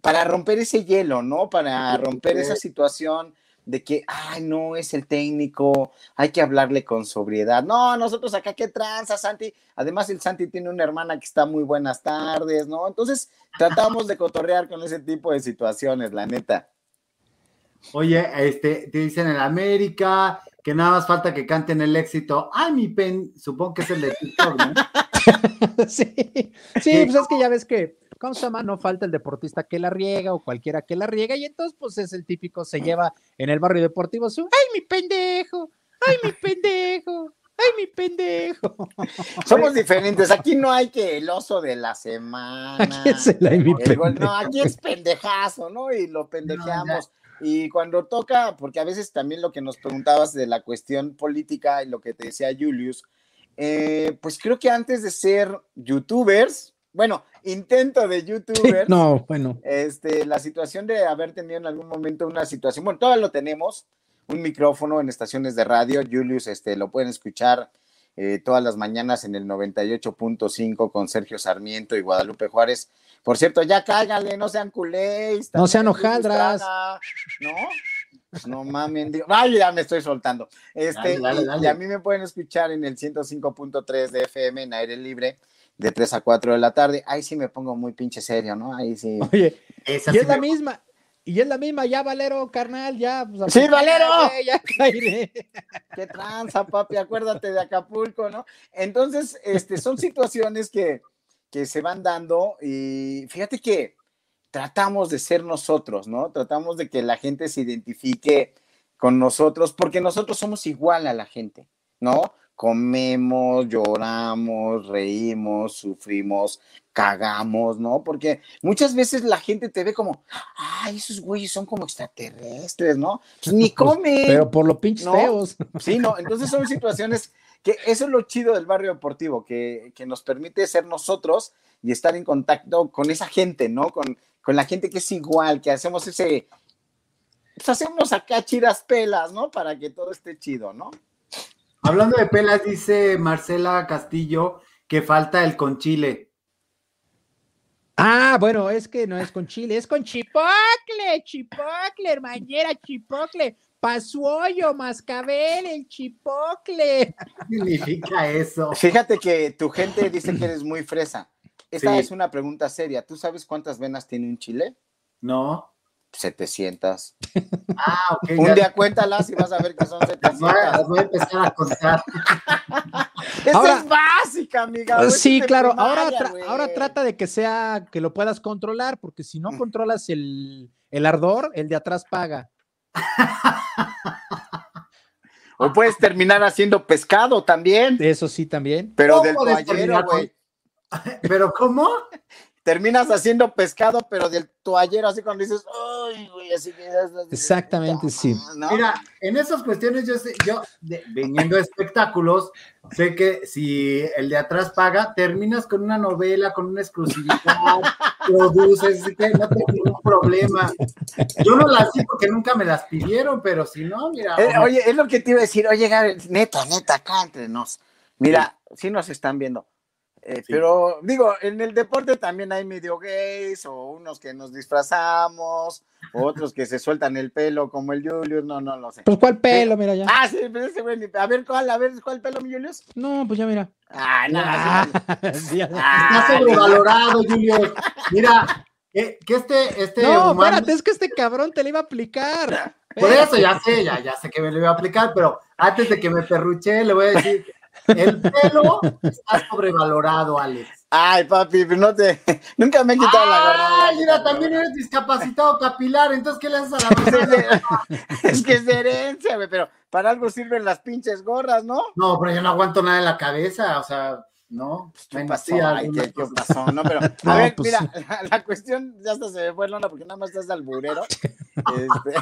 para romper ese hielo, ¿no? Para romper esa situación de que, ay, no, es el técnico, hay que hablarle con sobriedad. No, nosotros acá, ¿qué tranza, Santi? Además, el Santi tiene una hermana que está muy buenas tardes, ¿no? Entonces, tratamos de cotorrear con ese tipo de situaciones, la neta. Oye, este, te dicen en América, que nada más falta que canten el éxito. Ay, mi pen, supongo que es el de TikTok, ¿no? <laughs> sí, sí, pues es que ya ves que, ¿cómo se llama? No falta el deportista que la riega o cualquiera que la riega, y entonces, pues es el típico, se lleva en el barrio deportivo su, ¡ay, mi pendejo! ¡ay, mi pendejo! ¡Ay, mi pendejo! <laughs> Somos diferentes. Aquí no hay que el oso de la semana. Aquí es el, ay, mi pendejo. No, aquí es pendejazo, ¿no? Y lo pendejeamos. Y cuando toca, porque a veces también lo que nos preguntabas de la cuestión política y lo que te decía Julius, eh, pues creo que antes de ser youtubers, bueno, intento de youtubers, no, bueno. Este, la situación de haber tenido en algún momento una situación, bueno, todavía lo tenemos, un micrófono en estaciones de radio, Julius, este, lo pueden escuchar eh, todas las mañanas en el 98.5 con Sergio Sarmiento y Guadalupe Juárez. Por cierto, ya cáiganle, no sean culés. No sean hojaldras. ¿No? No mames, ay, ya me estoy soltando. Este, Y, a mí me pueden escuchar en el 105.3 de FM en aire libre de 3 a 4 de la tarde. Ahí sí me pongo muy pinche serio, ¿no? Ahí sí. Oye, y es la misma, y es la misma, ya Valero, carnal, ya. Pues, sí, Valero. Ya, <laughs> Qué tranza, papi, acuérdate de Acapulco, ¿no? Entonces, este, son situaciones que, que se van dando y fíjate que, tratamos de ser nosotros, ¿no? Tratamos de que la gente se identifique con nosotros, porque nosotros somos igual a la gente, ¿no? Comemos, lloramos, reímos, sufrimos, cagamos, ¿no? Porque muchas veces la gente te ve como, ay, esos güeyes son como extraterrestres, ¿no? Pues ni <laughs> pues, comen. Pero por los pinches feos. <laughs> Sí, no, entonces son situaciones que eso es lo chido del barrio deportivo, que, que nos permite ser nosotros y estar en contacto con esa gente, ¿no? Con, con la gente que es igual, que hacemos ese, pues hacemos acá chidas pelas, ¿no? Para que todo esté chido, ¿no? Hablando de pelas, dice Marcela Castillo que falta el con chile. Ah, bueno, es que no es con chile, es con chipocle, chipocle, hermanera, chipocle, pasuoyo, mascabel, el chipocle. ¿Qué significa eso? Fíjate que tu gente dice que eres muy fresa. Esta es una pregunta seria. ¿Tú sabes cuántas venas tiene un chile? No. 700. Ah, ok. Un día cuéntalas y vas a ver que son <laughs> 700. voy a empezar a contar. <laughs> Esa es básica, amiga. Sí, claro. ahora, ahora trata de que sea, que lo puedas controlar, porque si no mm. controlas el, el ardor, el de atrás paga. O puedes terminar haciendo pescado también. Eso sí, también. Pero del toallero, güey. <laughs> ¿Pero cómo? Terminas haciendo pescado, pero del toallero, así cuando dices, ¡ay, güey! Así que. Exactamente, sí. Mira, en esas cuestiones, yo sé, yo, viniendo a espectáculos, sé que si el de atrás paga, terminas con una novela, con una exclusividad, <laughs> produces, así que no tengo ningún problema. Yo no las hice porque nunca me las pidieron, pero si no, mira. Eh, oye, es lo que te iba a decir, oye, neta, neta, acá entre nos. Mira, si nos están viendo eh, pero digo, en el deporte también hay medio gays o unos que nos disfrazamos, otros que se sueltan el pelo como el Julius, no, no lo sé. Pues cuál pelo, mira ya. Ah, sí, pero ese güey, a ver cuál, a ver cuál pelo, mi Julius. No, pues ya mira. Ah, no, <laughs> ah, Está sobrevalorado, Julius. Mira, que, este, este. No, espérate, es que este cabrón te le iba a aplicar. Por eso ya sé, ya, ya sé que me lo iba a aplicar, pero antes de que me perruche, le voy a decir el pelo está sobrevalorado, Alex. Ay, papi, no te. <laughs> Nunca me he quitado la gorra. Ay, mira, también eres discapacitado capilar, entonces, ¿qué le haces a la <laughs> Es que es de herencia, güey, pero para algo sirven las pinches gorras, ¿no? No, pero yo no aguanto nada en la cabeza, o sea. No, pues, ¿qué pasó? Ay, ¿qué, pasó? No, pero, <laughs> a ver, pues mira, la, cuestión ya hasta se me fue lona porque nada más estás alburero. Este...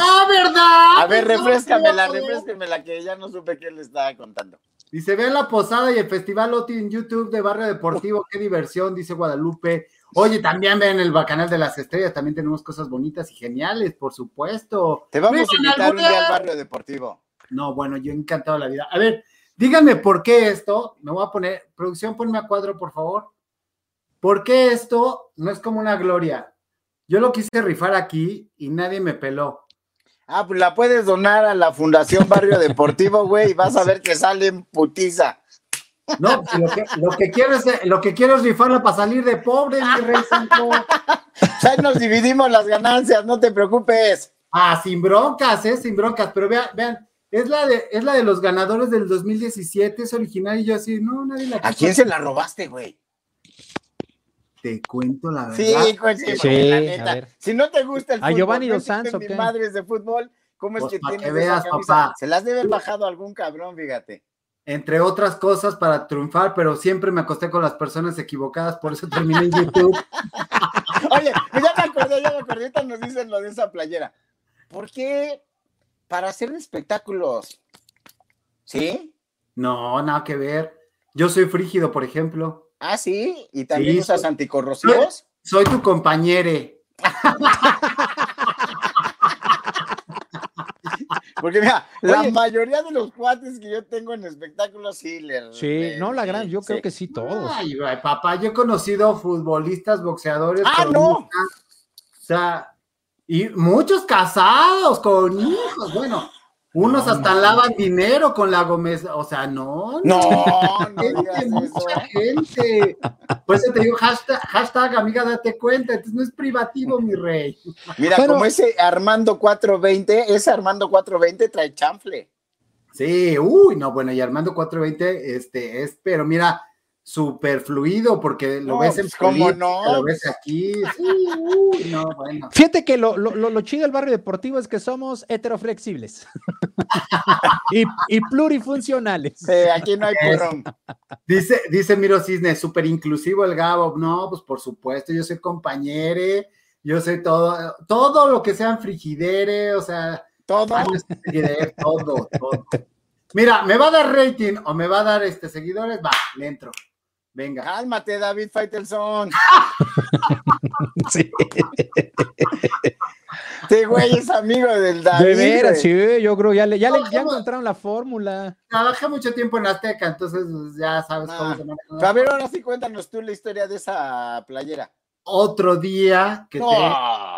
¡Ah, verdad! A ver, refrescamela, refrescamela, que ya no supe qué le estaba contando. Dice, vean la posada y el Festival OTI en YouTube de Barrio Deportivo, qué diversión, dice Guadalupe. Oye, también ven el Bacanal de las Estrellas, también tenemos cosas bonitas y geniales, por supuesto. Te vamos a invitar un día al Barrio Deportivo. No, bueno, yo he encantado la vida. A ver, díganme por qué esto, me voy a poner, producción, ponme a cuadro, por favor. ¿Por qué esto no es como una gloria? Yo lo quise rifar aquí y nadie me peló. Ah, pues la puedes donar a la Fundación Barrio Deportivo, güey, y vas a ver que sale en putiza. No, lo que, lo que quiero es, lo que quiero es rifarla para salir de pobre, mi rey santo. Ya nos dividimos las ganancias, no te preocupes. Ah, sin broncas, eh, sin broncas, pero vean, vean, es la de, es la de los ganadores del 2017, es original, y yo así, no, nadie la ¿A quién se la robaste, güey? Te cuento la verdad. Sí, sí, la neta. Si no te gusta el fútbol, a Giovanni Dos Santos, mi madre de fútbol, ¿cómo es pues que tienes que veas, papá. Se las debe haber bajado algún cabrón, fíjate. Entre otras cosas para triunfar, pero siempre me acosté con las personas equivocadas, por eso terminé en YouTube. <laughs> Oye, pues ya me acordé, ya me acordé, ahorita nos dicen lo de esa playera. ¿Por qué? Para hacer espectáculos. ¿Sí? No, nada que ver. Yo soy frígido, por ejemplo. Ah, sí, y también usas anticorrosivos. Soy, tu compañere. Porque mira, la mayoría de los cuates que yo tengo en espectáculos sí le. Sí, no, la gran, yo creo que sí, todos. Ay, papá, yo he conocido futbolistas, boxeadores. ¡Ah, no! o sea, y muchos casados con hijos. Bueno, unos hasta lavan dinero con la Gómez, o sea, no. No, no, <laughs> gente, mucha gente. Pues te digo, hashtag, amiga, date cuenta, entonces no es privativo, mi rey. Mira, como ese Armando 420, ese Armando 420 trae chanfle. Sí, uy, no, bueno, y Armando 420, este, es, pero mira, súper fluido porque lo No, ves en pues, ¿cómo política, no? lo ves aquí. Sí, uy, no, bueno. Fíjate que lo, lo, lo- chido del barrio deportivo es que somos heteroflexibles <laughs> y, y plurifuncionales. Sí, aquí no hay porrón. Dice, dice Miro Cisne, súper inclusivo el Gabo. No, pues por supuesto, yo soy compañere, yo soy todo, todo lo que sean frigidere, o sea, Todo. frigidere, todo, todo. Mira, ¿me va a dar rating o me va a dar este seguidores? Va, le entro. Venga. Cálmate, David Faitelson. <laughs> Sí. Este güey es amigo del David. De veras, sí, yo creo ya le, ya le ya ¿cómo? encontraron la fórmula. Trabajé mucho tiempo en Azteca, entonces pues, ya sabes cómo Ah, se manejan las A ver, ahora sí cuéntanos tú la historia de esa playera. Otro día que te.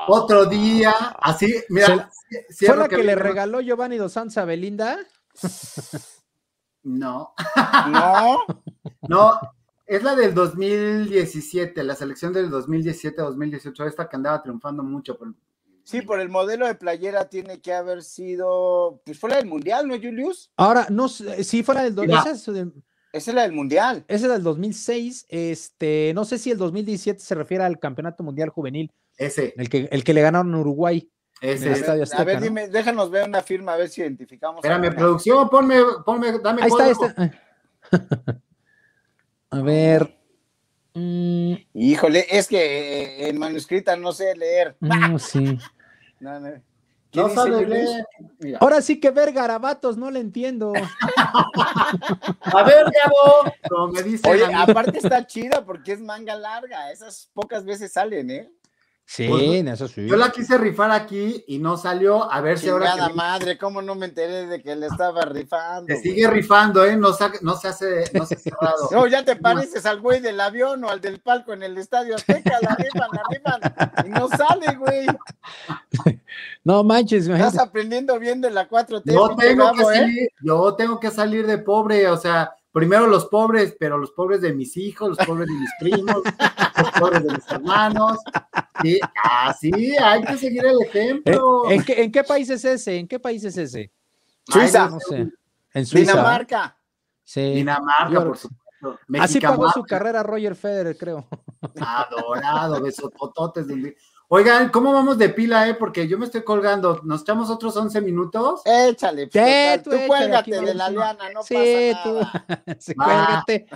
Otro día, así, mira. Se- ¿Fue la que le regaló Giovanni Dos Santos a Belinda? No, <laughs> No. no, es la del 2017, la selección del 2017-2018, esta que andaba triunfando mucho. por- Sí, por el modelo de playera tiene que haber sido. Pues fue la del mundial, ¿no, Julius? Ahora, no sé, sí fue la del, Mira. esa es Esa es la del mundial. esa es del 2006, este, no sé si el 2017 se refiere al Campeonato Mundial Juvenil, Ese, el que, el que le ganaron a Uruguay. ese. el A Estadio ver, Azteca, a ver, ¿no? dime, déjanos ver una firma, a ver si identificamos. Espérame, producción, ponme, ponme, dame Ahí está, ahí está. A ver. Mm, Híjole, es que eh, en manuscrita no sé leer. mm, <laughs> sí. No, no. ¿Qué No sabe leer. Mira. Ahora sí que ver garabatos, no le entiendo. <laughs> A ver, Gabo, como me dice Oye, aparte está chida porque es manga larga. Esas pocas veces salen, ¿eh? Sí, Pues, en eso sí. yo la quise rifar aquí y no salió, a ver si ahora que madre, ¿cómo no me enteré de que le estaba rifando? se güey? sigue rifando, ¿eh? No, sa- no se hace, no se ha cerrado. <laughs> No, ya te pareces al güey del avión o al del palco en el estadio Azteca, la rifan, la rifan, y no sale, güey. No manches, Estás imagínate. aprendiendo bien de la 4T. Yo pinche tengo que ¿eh? salir, yo tengo que salir de pobre, o sea, primero los pobres, pero los pobres de mis hijos, los pobres de mis primos, los pobres de mis hermanos. Sí, así hay que seguir el ¿En, ejemplo. en qué, en qué país es ese? ¿En qué país es ese? Suiza. Ay, No sé. En Suiza. Dinamarca. Sí. Dinamarca, Yo- por supuesto. Así pagó su carrera Roger Federer, creo. Adorado, besotototes. Oigan, ¿cómo vamos de pila, eh? Porque yo me estoy colgando. ¿Nos echamos otros 11 minutos? Échale, pues, Sí, total, tú tú, échale, cuélgate de la liana, no sí, pasa tú. nada. <laughs> Sí, Va. cuélgate.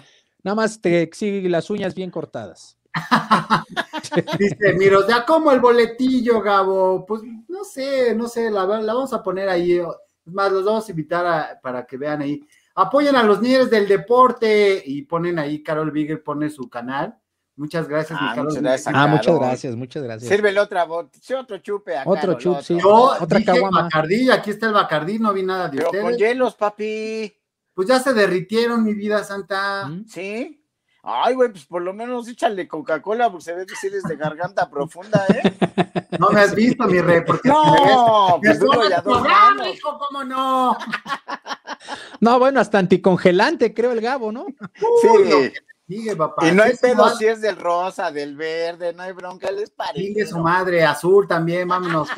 Nada más te exige las uñas bien cortadas. <laughs> Dice, mira, ya como el boletillo, Gabo. Pues no sé, no sé, la, la vamos a poner ahí. Es más, los vamos a invitar a- para que vean ahí. Apoyen a los líderes del deporte y ponen ahí, Carol Bigger pone su canal. Muchas gracias, mi Ah, Carol muchas Bigger. gracias. Ah, muchas gracias, muchas gracias. Sírvele otra otro chupe acá. Otro lo chup, otro. sí. Yo Otra dije. Bacardí, aquí está el Bacardí, no vi nada de Pero con ustedes. hielos, papi. Pues ya se derritieron, mi vida santa. ¿Mm? ¿Sí? Ay, güey, pues por lo menos échale Coca-Cola, porque se ve que eres de garganta <laughs> profunda, ¿eh? No me has visto, mi rey, porque me ves, No, me pues duro suena y a tu dos hijo, ¿cómo no? <laughs> No, bueno, hasta anticongelante, creo el Gabo, ¿no? <laughs> Uy, Sí. Sigue, papá. Y no hay pedo si es del rosa, del verde, no hay bronca, les Chingue su parece. madre, azul también, vámonos.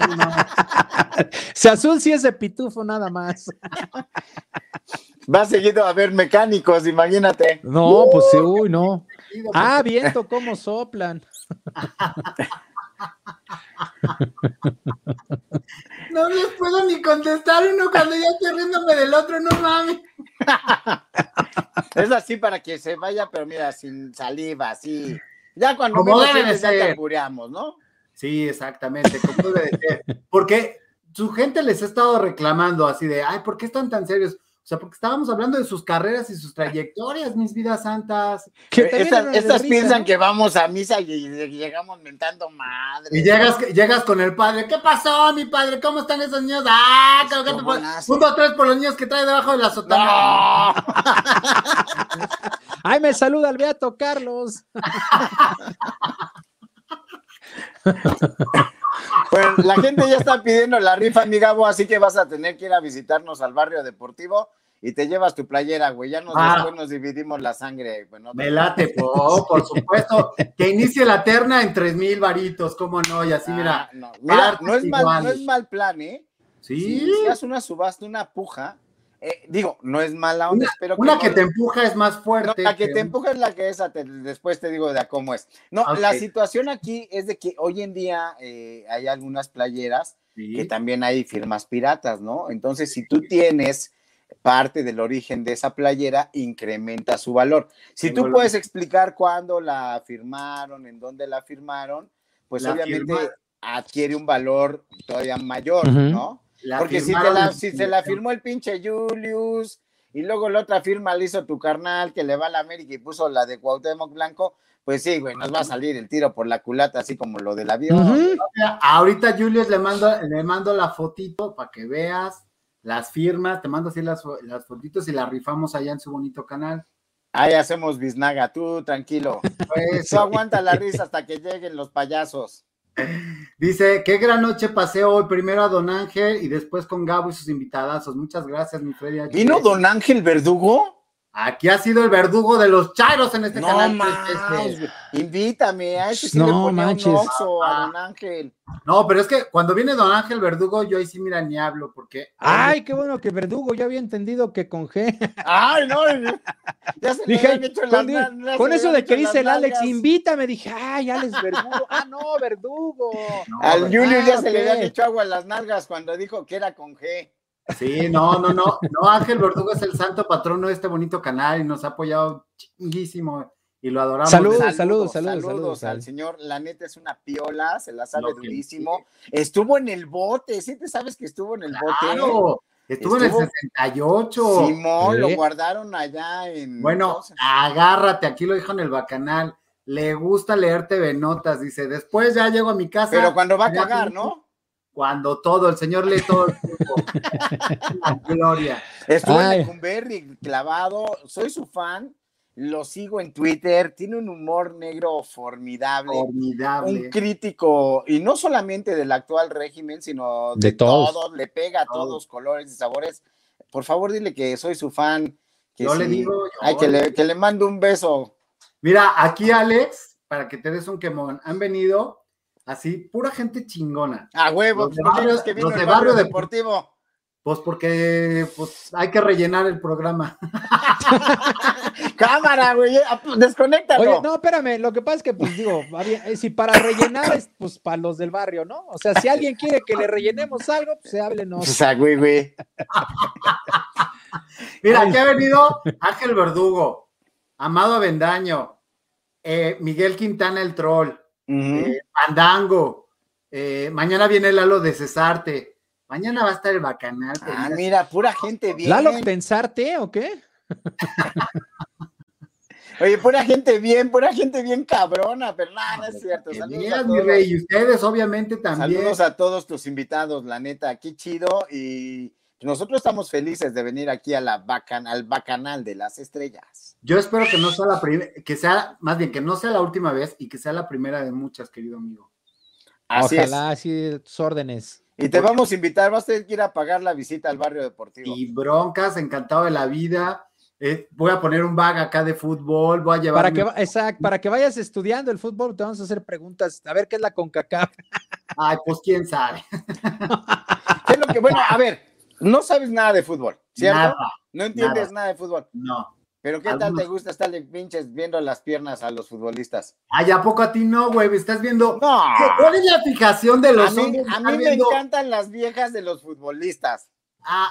Si azul sí es de pitufo nada más. Va seguido a ver mecánicos, imagínate. No, pues sí, uy, no. Ah, viento, cómo soplan. <laughs> No les puedo ni contestar uno cuando ya estoy riéndome del otro, no mames. Es así para que se vaya, pero mira, sin saliva, así. Ya cuando Como debe de ya te ¿no? Sí, exactamente, como debe de ser. Porque su gente les ha estado reclamando así de, ay, ¿por qué están tan serios? O sea, porque estábamos hablando de sus carreras y sus trayectorias, mis vidas santas. Estas, piensan ¿no? que vamos a misa y, y llegamos mentando madre. Y llegas, llegas con el padre, ¿qué pasó, mi padre? ¿Cómo están esos niños? Ah, creo que buenazo. punto tres por los niños que trae debajo de la sotana. ¡No! Ay, me saluda el Beato Carlos. <laughs> Pues la gente ya está pidiendo la rifa, mi Gabo, así que vas a tener que ir a visitarnos al barrio deportivo y te llevas tu playera, güey. Ya nos, Ah. después nos dividimos la sangre. Bueno, Me late, po, por supuesto. Que inicie la terna en tres mil varitos, ¿cómo no? Y así, mira. Ah, no, Mira, no es, mal, no es mal plan, ¿eh? Sí, Si, si haces una subasta, una puja, eh, digo, no es mala onda, Una, espero que una no- que te empuja es más No, fuerte. la que te empuja es la que esa, te- después te digo de a cómo es. No, Ok. la situación aquí es de que hoy en día eh, hay algunas playeras Sí. que también hay firmas piratas, ¿no? Entonces, si tú tienes parte del origen de esa playera, incrementa su valor. Si Tengo tú puedes explicar cuándo la firmaron, en dónde la firmaron, pues La obviamente firma- adquiere un valor todavía mayor. ¿no? La Porque si, te la, si se la firmó el pinche Julius y luego la otra firma la hizo tu carnal que le va a la América y puso la de Cuauhtémoc Blanco, pues sí, güey, nos va a salir el tiro por la culata, así como lo del avión. Mira, Ahorita, Julius, le mando, le mando la fotito para que veas las firmas. Te mando así las, las fotitos y las rifamos allá en su bonito canal. Ahí hacemos biznaga, tú tranquilo. Pues, Tú aguanta la risa hasta que lleguen los payasos. Dice, qué gran noche pasé hoy. Primero a Don Ángel y después con Gabo y sus invitadazos. Muchas gracias, mi Freddy. ¿Vino Don Ángel Verdugo? Aquí ha sido el verdugo de los chairos en este No canal. más, 313. güey. invítame, a ese sí No le ponía manches. un oxo a Don Ángel. No, pero es que cuando viene Don Ángel Verdugo, yo ahí sí, mira, ni hablo, porque. Ay, qué bueno que Verdugo ya había entendido que con G. Ay, no, ya se le Dije, habían hecho las con, con eso de que dice el Alex, invítame, dije, ay, Alex Verdugo. Ah, no, Verdugo. No, Al. Julius ya Ah, se le ok. habían hecho agua en las nalgas cuando dijo que era con G. Sí, no, no, no. No, Ángel Verdugo es el santo patrono de este bonito canal y nos ha apoyado chinguísimo y lo adoramos. Salud. desde- saludos, saludos, saludos, al al- señor. La neta es una piola, se la sabe que durísimo. Estuvo en el bote, ¿sí te sabes que estuvo en el bote? Claro, estuvo, en Estuvo- el 68. Simón, lo guardaron allá en. Bueno, ¿cómo se- agárrate, aquí lo dijo en el bacanal. Le gusta leer TV Notas, dice. Después ya llego a mi casa. pero cuando va a cagar, ¿no? Cuando todo, el señor lee todo el tiempo. La gloria. Estuvo Ay. en Lecumberri clavado, soy su fan, lo sigo en Twitter, tiene un humor negro formidable. un Formidable. crítico, y no solamente del actual régimen, sino de, De todos. todos. le pega a Todos. todos colores y sabores. Por favor, dile que soy su fan. Que Yo le sí. digo, yo Ay, que le- le, que le mando un beso. Mira, aquí Alex, para que te des un quemón, han venido así, pura gente chingona. A huevo, Los de ¿por qué barrio- que los de barrio barrio deportivo? Pues porque pues, hay que rellenar el programa. <laughs> Cámara, güey, ah, pues, desconéctalo. Oye, no, espérame, lo que pasa es que, pues digo, eh, si para rellenar es pues para los del barrio, ¿no? O sea, si alguien quiere que le rellenemos algo, pues háblenos. O sea, güey, güey. <laughs> Mira, aquí ha venido Ángel Verdugo, Amado Avendaño, eh, Miguel Quintana el Troll, Eh, eh, mañana viene Lalo de Cesarte. Mañana va a estar el Bacanal. Ah, mira, pura gente bien. ¿Lalo Tensarte o qué? <laughs> Oye, pura gente bien, pura gente bien cabrona, pero nada, no es cierto. Saludos a mi todos. rey, y ustedes obviamente también. Saludos a todos tus invitados, la neta, qué chido. Y nosotros estamos felices de venir aquí a la bacan, al bacanal de las estrellas. Yo espero que no sea la primera, que sea, más bien que no sea la última vez y que sea la primera de muchas, querido amigo. Así Ojalá, así tus órdenes. es. Y te vamos a invitar, vas a tener que ir a pagar la visita al barrio deportivo. Y broncas, encantado de la vida. eh, voy a poner un bag acá de fútbol, voy a llevar. Para que, va- exacto, para que vayas estudiando el fútbol, te vamos a hacer preguntas. A ver qué es la CONCACAF. Ay, pues quién sabe. <laughs> ¿Qué es lo que, bueno, a ver, no sabes nada de fútbol, ¿cierto? Nada, no entiendes nada. nada de fútbol. no. Pero ¿qué tal te gusta estarle pinches viendo las piernas a los futbolistas? Ay, ¿a poco a ti no, güey? Estás viendo. No. ¿Cuál es la fijación de A los mí, hombres? a mí me viendo- encantan las viejas de los futbolistas. Ah,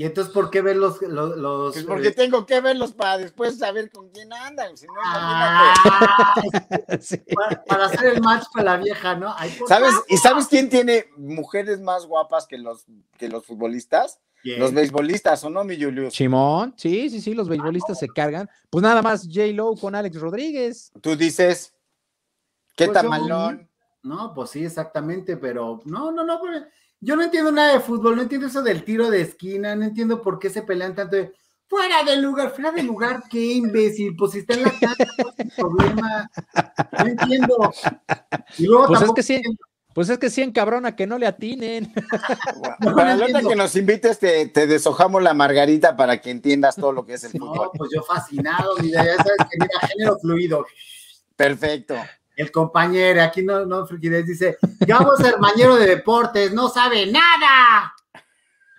y entonces, ¿por qué ves los. los, los, Pues porque eh, tengo que verlos para después saber con quién andan. Si no, ah, <laughs> Sí. para, para hacer el match para la vieja, ¿no? Ay, ¿Sabes? ¿Y sabes quién tiene mujeres más guapas que los, que los futbolistas? ¿Quién? Los beisbolistas, ¿o no, mi Julius? Chimón, sí, sí, sí, los beisbolistas se cargan. Pues nada más J. Lo con Alex Rodríguez. Tú dices, qué Pues yo- tamalón. No, pues sí, exactamente, pero no, no, no, pero yo no entiendo nada de fútbol, no entiendo eso del tiro de esquina, no entiendo por qué se pelean tanto de fuera del lugar, fuera del lugar, qué imbécil, pues si está en la cancha, ¿cuál es el problema? No entiendo. Y luego Pues es que sí, entiendo- pues es que sí encabrona que no le atinen. <laughs> No, Para no la que nos invites, te, te deshojamos la margarita para que entiendas todo lo que es el fútbol. No, pues yo fascinado, mira, ya sabes que mira, género fluido. Perfecto. El compañero, aquí no, no, frigidez, dice, Gabo hermañero de deportes, no sabe nada.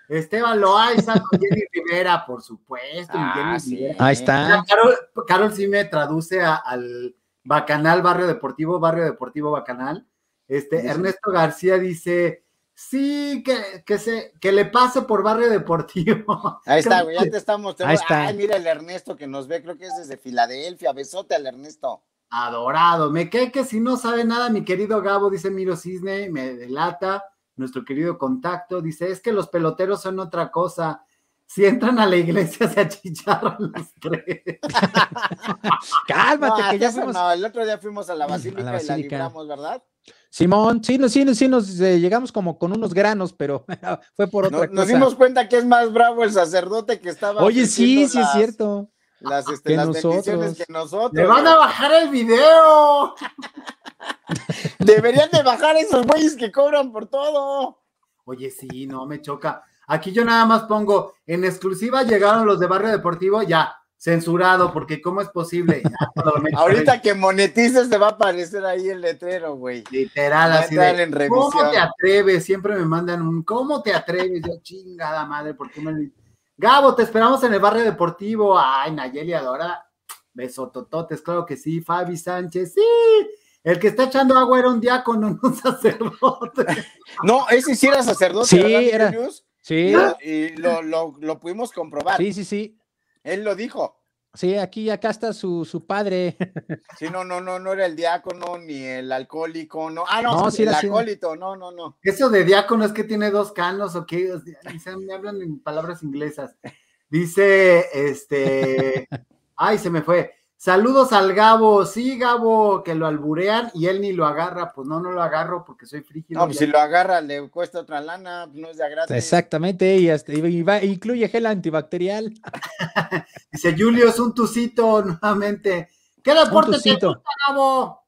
Esteban Loaiza con Jenny Rivera, por supuesto. Ah, Ahí está. Carol, Carol, sí me traduce al Bacanal Barrio Deportivo, Barrio Deportivo Bacanal. Este, Ernesto García dice, sí, que, que, se, que le pase por Barrio Deportivo. Ahí está, <laughs> güey, ya te estamos. Ahí está. Ay, mira el Ernesto que nos ve, creo que es desde Filadelfia. Besote al Ernesto. Adorado. Me cae que si no sabe nada, mi querido Gabo, dice Miro Cisne, me delata nuestro querido contacto, dice, es que los peloteros son otra cosa. Si entran a la iglesia <laughs> se achicharran los tres. <laughs> Cálmate, que ya fuimos... No, el otro día fuimos a la basílica, y la libramos, ¿verdad? Simón, sí, sí, sí, nos eh, llegamos como con unos granos, pero <laughs> fue por otra cosa. Nos dimos cuenta que es más bravo el sacerdote que estaba. Oye, sí, sí, es cierto. Las, este, las bendiciones que nosotros. ¡Le van a bajar el video! <laughs> Deberían de bajar esos güeyes que cobran por todo. Oye, sí, no me choca. Aquí yo nada más pongo, en exclusiva llegaron los de Barrio Deportivo, ya, censurado, porque ¿cómo es posible? <laughs> Ahorita que monetices te va a aparecer ahí el letrero, güey. Literal, así de, ¿cómo te atreves? Siempre me mandan un, ¿cómo te atreves? Yo, chingada madre, ¿por qué me... Gabo, te esperamos en el Barrio Deportivo. Ay, Nayeli Adora, besotototes, claro que sí. Fabi Sánchez, sí. El que está echando agua era un diácono, <laughs> no un sacerdote. No, ese sí era sacerdote. Sí, era. Sí. Y lo, lo, lo, pudimos comprobar. Sí, sí, sí. Él lo dijo. Sí, aquí acá está su, su padre. <laughs> Sí, no, no, no, no era el diácono ni el alcohólico, no. Ah, no, sí, el alcohólico, no, no, no. Eso de diácono es que tiene dos canos o qué, me hablan en palabras inglesas. Dice, este, <laughs> ay, se me fue. Saludos al Gabo, sí, Gabo, que lo alburean y él ni lo agarra, pues no, no lo agarro porque soy frígido. No, pues si lo agarra le cuesta otra lana, no es de gratis. Exactamente, y, hasta, incluye gel antibacterial. <laughs> Dice Julio, es un tucito nuevamente. ¿Qué deporte te gusta, Gabo?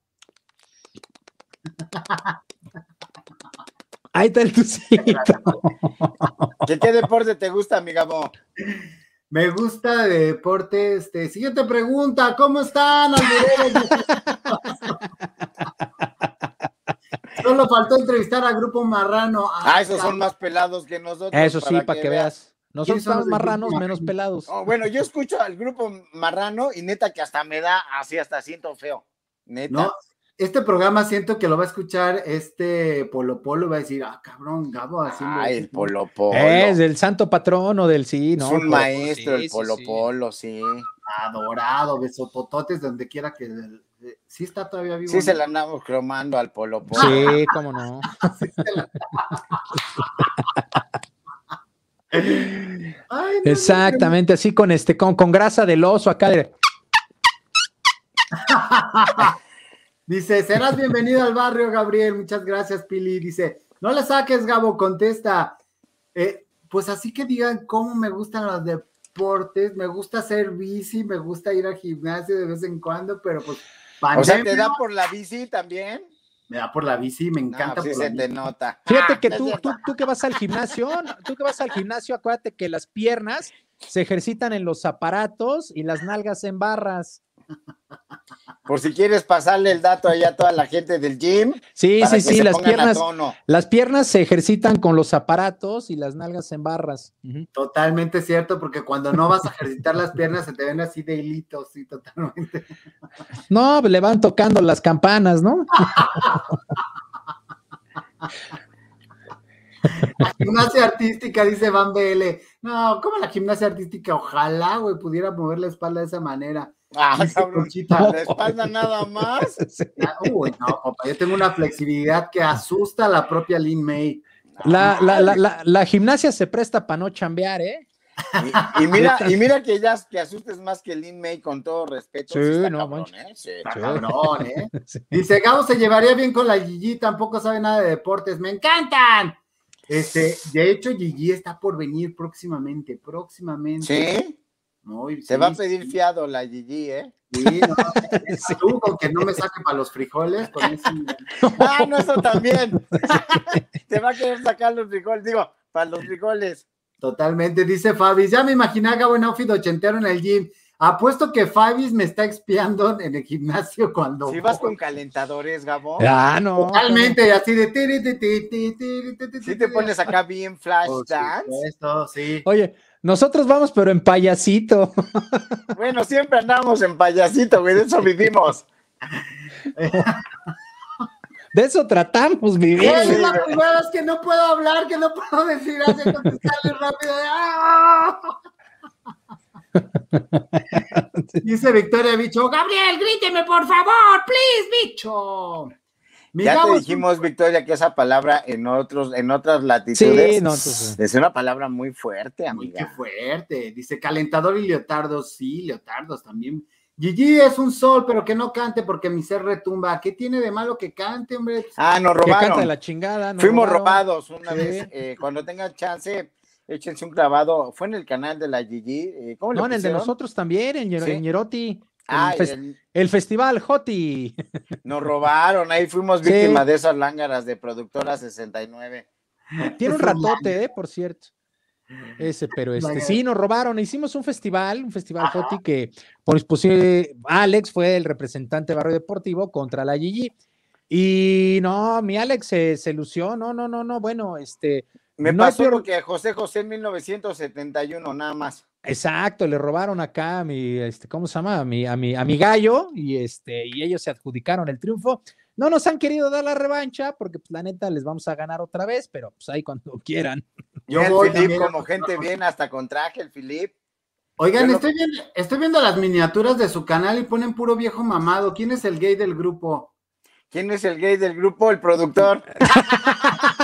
Ahí está el tucito. ¿Qué, ¿Qué deporte te gusta, mi Gabo? <laughs> Me gusta de deporte. Este, siguiente pregunta, ¿cómo están, <laughs> Solo faltó entrevistar al grupo Marrano. Ah, esos son más pelados que nosotros. Eso sí, para que, veas. Nosotros somos marranos menos pelados. bueno, yo escucho al grupo Marrano y neta que hasta me da así, hasta siento feo. Neta este programa siento que lo va a escuchar este Polo Polo y va a decir, ah, cabrón, Gabo, así. Ah, el Polo Polo. Es el santo patrono del sí, ¿no? Es un maestro, el Polo Polo, sí. Adorado, besotototes donde quiera que. Sí está todavía vivo. Sí, se la andamos cromando al Polo Polo. Sí, cómo <laughs> no. Exactamente, así con este, con, con grasa del oso acá de. <laughs> Dice, serás <laughs> bienvenido al barrio, Gabriel. Muchas gracias, Pili. Dice, no le saques, Gabo, contesta. Eh, pues así que digan cómo me gustan los deportes. Me gusta hacer bici, me gusta ir al gimnasio de vez en cuando, pero pues. O sea, ¿te da por la bici también? Me da por la bici, me encanta. sí se te nota. Fíjate que tú, tú, tú que vas al gimnasio, tú que vas al gimnasio, acuérdate que las piernas se ejercitan en los aparatos y las nalgas en barras. Por si quieres pasarle el dato allá a toda la gente del gym. Sí, sí, sí, las piernas, las piernas se ejercitan con los aparatos y las nalgas en barras. Totalmente cierto, porque cuando no vas a ejercitar las piernas se te ven así de hilitos, sí, totalmente. No, le van tocando las campanas, ¿no? La gimnasia artística, dice Van BL. No, ¿cómo la gimnasia artística? Ojalá, güey, pudiera mover la espalda de esa manera. Ah, la espalda nada más. <laughs> Ah, uy, no, yo tengo una flexibilidad que asusta a la propia Lin May. La, la, la, la, gimnasia se presta para no chambear, ¿eh? Y, mira, <laughs> y mira que ya que asustes más que Lin May con todo respeto. Sí, no, cabrón, ¿eh? Sí, cabrón, ¿eh? <laughs> Dice, Gabo se llevaría bien con la Gigi, tampoco sabe nada de deportes, me encantan. Este, de hecho, Gigi está por venir próximamente, próximamente. ¿Sí? Se va a pedir fiado la Gigi, ¿eh? Sí, no, tú con que no me saque para los frijoles, con eso. <laughs> ah, no, eso también. <laughs> Se va a querer sacar los frijoles, digo, para los frijoles. Totalmente, dice Fabi. Ya me imaginaba buen outfit ochentero en el gym. Apuesto que Fabis me está expiando en el gimnasio cuando. Si vas con calentadores, Gabo. Ah, no. Totalmente, así de. Si te pones acá bien flash dance. Esto, sí. Oye, nosotros vamos, pero en payasito. <laughs> Bueno, siempre andamos en payasito, güey, de eso vivimos. De eso tratamos, vivir. Es la primera vez que no puedo hablar, que no puedo decir, hace contestarle rápido. ¡Ah! <laughs> Dice Victoria Bicho, Gabriel, gríteme por favor, please, bicho. Ya te dijimos, Victoria, que esa palabra en otros, en otras latitudes es una palabra muy fuerte, amiga. Muy fuerte. Dice calentador y leotardos, sí, leotardos también. Gigi es un sol, pero que no cante porque mi ser retumba. ¿Qué tiene de malo que cante, hombre? Ah, nos robaron. Que la chingada. Fuimos robados una vez. Eh, cuando tengan chance, échense un clavado. Fue en el canal de la Gigi. Eh, ¿Cómo no, en el de nosotros también, en, Ñeroti. Ah, el, festival Joti. Nos robaron, ahí fuimos víctimas de esas lángaras de productora 69. Tiene un ratote, eh, por cierto. Ese, pero este, sí, nos robaron. Hicimos un festival, un festival Joti que por posible Alex fue el representante barrio deportivo contra la Gigi. Y no, mi Alex se, se lució, no, no, no, no, bueno, este, me pasó lo que José José en 1971, nada más. Exacto, le robaron acá a mi, este, ¿cómo se llama? A mi, a mi, a mi gallo y, este, y ellos se adjudicaron el triunfo. No nos han querido dar la revancha porque, pues, la neta, les vamos a ganar otra vez, pero pues ahí cuando <laughs> quieran. Yo el Filip como gente bien, hasta con traje, el Filip. Oigan, estoy, viendo, estoy viendo las miniaturas de su canal y ponen puro viejo mamado. ¿Quién es el gay del grupo? ¿Quién es el gay del grupo? El productor. <laughs>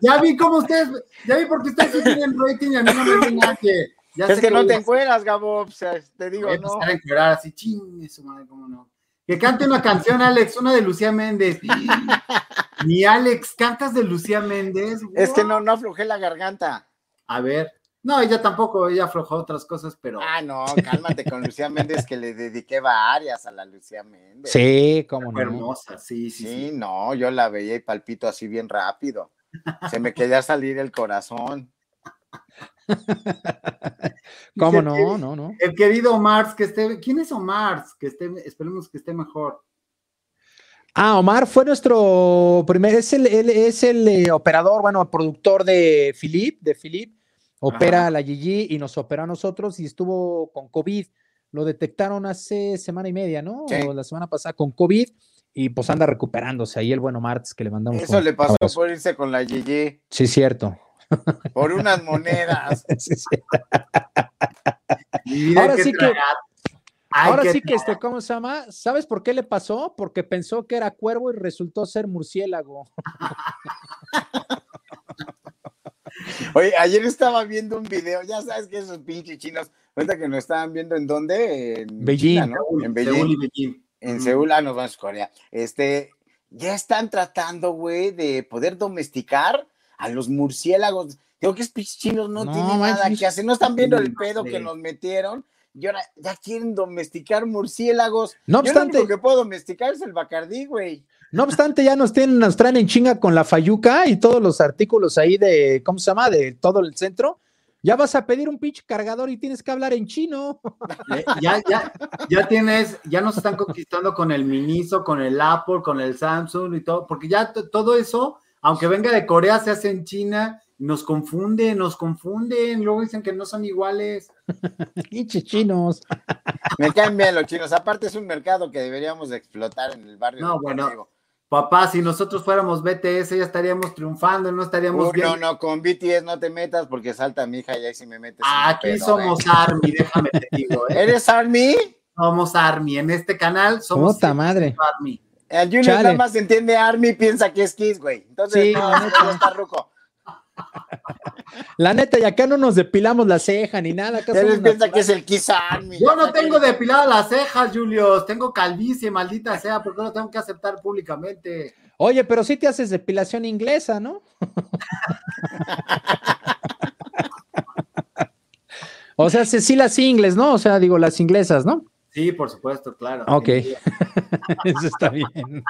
Ya vi cómo ustedes, ya vi porque ustedes tienen rating y a mí no me ven que. Ya es que, no te encueras, Gabo, o sea, te digo, no. A encuerar así, ching, eso, madre, cómo no. Que cante una canción, Alex, una de Lucía Méndez. <laughs> Ni Alex, cantas de Lucía Méndez. Es que no, no aflojé la garganta. A ver. No, ella tampoco, ella aflojó otras cosas, pero. Ah, no, cálmate con Lucía Méndez, que le dediqué varias a la Lucía Méndez. Sí, como no. Hermosa, sí, sí, sí. Sí, no, yo la veía y palpito así bien rápido. Se me quería salir el corazón. <laughs> ¿Cómo no? No, no. El querido Omar, que esté. ¿Quién es Omar? Que esté, esperemos que esté mejor. Ah, Omar fue nuestro primer, es el, es el eh, operador, bueno, productor de Philip, de Philip, opera a la Gigi y nos opera a nosotros y estuvo con COVID. Lo detectaron hace semana y media, ¿no? O la semana pasada con COVID y pues anda recuperándose ahí el bueno Martz que le mandamos. Eso le pasó por irse con la Gigi. Sí, cierto. Por unas monedas. <laughs> ahora sí que. ahora sí que este, ¿cómo se llama? ¿Sabes por qué le pasó? Porque pensó que era cuervo y resultó ser murciélago. <laughs> Oye, ayer estaba viendo un video, ya sabes que esos pinches chinos, cuenta que nos estaban viendo en dónde, en Beijing, En Beijing en Seúl, ah, nos vamos a Corea. Este, ya están tratando, güey, de poder domesticar a los murciélagos. Digo que es chinos no, tienen nada que hacer, no están viendo el pedo que nos metieron y ahora ya quieren domesticar murciélagos. No obstante, lo que puedo domesticar es el bacardí, güey. No obstante, ya nos tienen, nos traen en chinga con la fayuca y todos los artículos ahí de, ¿cómo se llama? De todo el centro ya vas a pedir un pinche cargador y tienes que hablar en chino. <laughs> Ya, ya, ya tienes, ya nos están conquistando con el Miniso, con el Apple, con el Samsung y todo, porque ya todo eso, aunque venga de Corea, se hace en China, nos confunden, nos confunden, luego dicen que no son iguales. <laughs> Pinches chinos. Me caen bien los chinos, aparte es un mercado que deberíamos de explotar en el barrio. No, bueno. Papá, si nosotros fuéramos BTS ya estaríamos triunfando, no estaríamos No, no, con BTS no te metas porque salta mi hija y ahí si me metes. Aquí somos Army, déjame te digo. ¿eh? ¿Eres Army? Somos Army, en este canal somos Puta madre. Army. El Junior nada más entiende Army, piensa que es Kiss, güey. Entonces, sí, no, no está ruco. La neta, y acá no nos depilamos la ceja ni nada. Él piensa que es el. Yo no tengo depiladas las cejas, Julius. Tengo calvicie, maldita sea, porque lo tengo que aceptar públicamente. Oye, pero sí te haces depilación inglesa, ¿no? <laughs> o sea, sí las ingles, ¿no? O sea, digo, las inglesas, ¿no? Sí, por supuesto, claro. Ok. <laughs> Eso está bien. <laughs>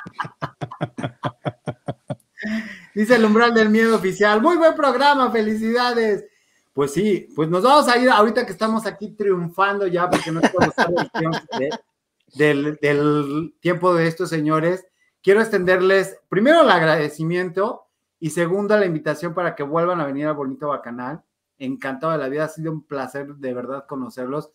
Dice el umbral del miedo oficial. Muy buen programa, felicidades. Pues sí, pues nos vamos a ir ahorita que estamos aquí triunfando ya, porque no tiempo del, del tiempo de estos señores. Quiero extenderles primero el agradecimiento y segundo la invitación para que vuelvan a venir al Bonito Bacanal. Encantado de la vida, ha sido un placer de verdad conocerlos,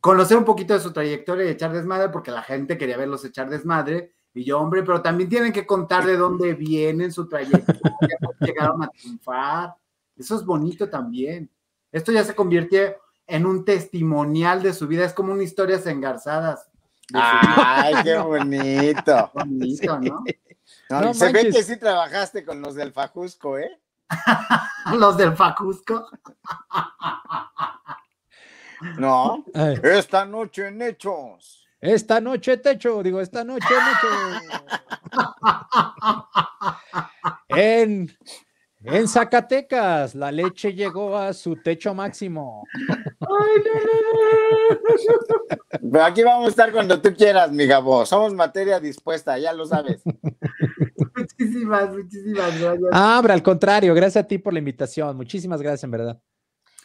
conocer un poquito de su trayectoria y echar desmadre, porque la gente quería verlos echar desmadre. Y yo, hombre, pero también tienen que contar de dónde vienen su trayectoria, <laughs> cómo llegaron a triunfar. Eso es bonito también. Esto ya se convierte en un testimonial de su vida, es como una historia engarzadas. Ay, qué bonito. <laughs> bonito, ¿no? se ve que sí trabajaste con los del Fajusco, ¿eh? <laughs> los del Fajusco. no, esta noche en Hechos. Esta noche techo, digo, esta noche en en en Zacatecas, la leche llegó a su techo máximo. Pero aquí vamos a estar cuando tú quieras, mi Gabo. Somos materia dispuesta, ya lo sabes. Muchísimas, muchísimas gracias. Ah, al contrario, gracias a ti por la invitación. Muchísimas gracias, en verdad.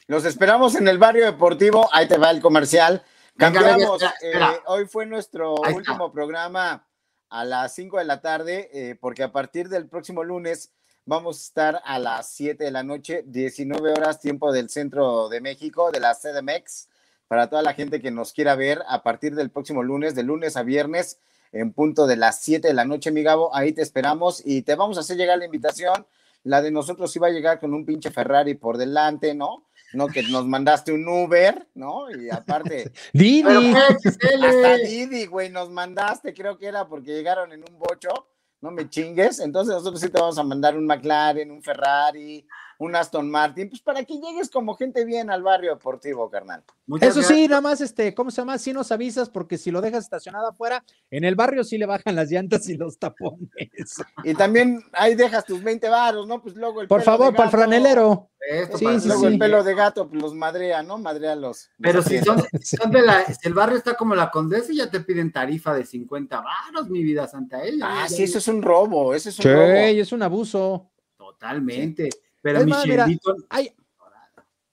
Los esperamos en el barrio deportivo. Ahí te va el comercial. Cambiamos. Eh, hoy fue nuestro último programa a las 5 de la tarde, eh, porque a partir del próximo lunes Vamos a estar a las 7 de la noche, 19 horas, tiempo del centro de México, de la CDMX, para toda la gente que nos quiera ver a partir del próximo lunes, de lunes a viernes, en punto de las 7 de la noche, mi Gabo. Ahí te esperamos y te vamos a hacer llegar la invitación. La de nosotros iba a llegar con un pinche Ferrari por delante, ¿no? No, que nos mandaste un Uber, ¿no? Y aparte. <laughs> Didi. Hasta Didi, güey, nos mandaste, creo que era porque llegaron en un bocho no me chingues. Entonces nosotros sí te vamos a mandar un McLaren, un Ferrari, un Aston Martin, pues para que llegues como gente bien al barrio deportivo, carnal. Eso sí, nada más, este, ¿cómo se llama? Si nos avisas, porque si lo dejas estacionado afuera, en el barrio sí le bajan las llantas y los tapones. <laughs> Y también ahí dejas tus 20 varos, ¿no? Pues luego el Por favor, para el franelero. sí, sí, luego el pelo de gato, pues los madrea, ¿no? Madrea los. Pero si son, de la, el barrio está como la condesa y ya te piden tarifa de 50 varos, mi vida santa ella. Ah, sí, eso es un robo, eso es un robo. es un abuso. Totalmente. Pero mi hay,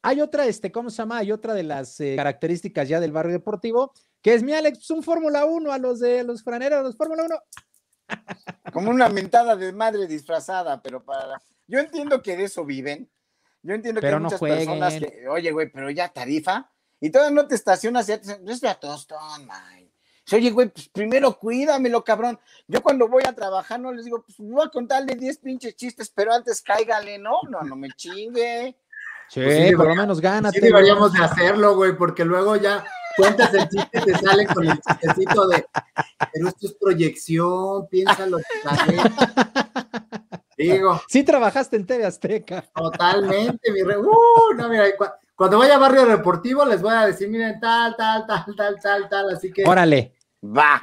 hay otra, este, ¿cómo se llama? Hay otra de las eh, características ya del barrio deportivo, que es mi Alex, un Fórmula 1 a los de los franeros, los Fórmula 1. <laughs> Como una mentada de madre disfrazada, pero para. Yo entiendo que de eso viven. Yo entiendo que hay muchas personas que, oye, güey, pero ya tarifa. Y todavía no te estacionas, ya te no es de tostón, man oye, güey, pues primero cuídamelo, cabrón. Yo cuando voy a trabajar no les digo, pues voy a contarle 10 pinches chistes, pero antes cáigale, ¿no? No, no me chingue. Sí, pues por lo menos gánate. Sí deberíamos de hacerlo, güey, porque luego ya cuentas el chiste y te salen con el chistecito de, pero esto es proyección, piénsalo. Digo. Sí trabajaste en TV Azteca. Totalmente, mi rey. Uh, no, mira, cuando vaya a Barrio Deportivo les voy a decir, miren, tal, tal, tal, tal, tal, tal, así que... Órale. Va.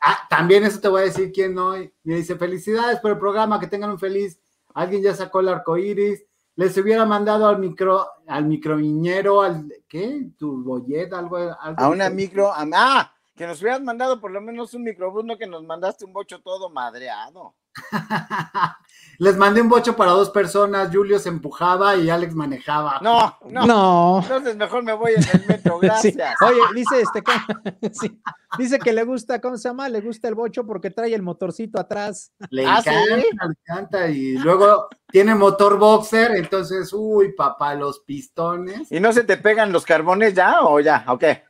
Ah, también eso te voy a decir quién no. Me dice, felicidades por el programa, que tengan un feliz. Alguien ya sacó el arco iris. Les hubiera mandado al micro, al microviñero, al ¿qué? Tu bolleta, algo, algo. A una micro, ah, que nos hubieras mandado por lo menos un microbús, no que nos mandaste un bocho todo madreado. <laughs> Les mandé un bocho para dos personas, Julio se empujaba y Alex manejaba. No, no. no. Entonces mejor me voy en el metro, <laughs> gracias. Oye, dice este, <laughs> dice que le gusta, ¿cómo se llama? Le gusta el bocho porque trae el motorcito atrás. Le ¿Ah, encanta, le encanta. Y luego tiene motor boxer, entonces, uy, papá, los pistones. ¿Y no se te pegan los carbones ya o ya? ¿O qué?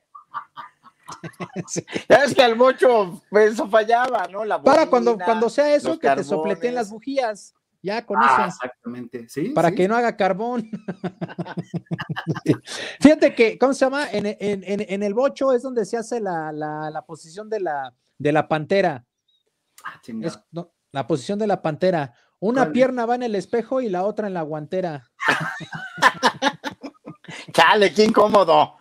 <laughs> Ya es que el bocho, pues, eso fallaba, ¿no? La Para cuando, cuando sea eso, que te sopleten las bujías. Ya con ah, eso. Exactamente, sí. Para que no haga carbón. <laughs> Fíjate que, ¿cómo se llama? En, el bocho es donde se hace la, posición de la, de la pantera. Ah, la posición de la pantera. Una pierna va en el espejo y la otra en la guantera. <laughs> Chale, qué incómodo.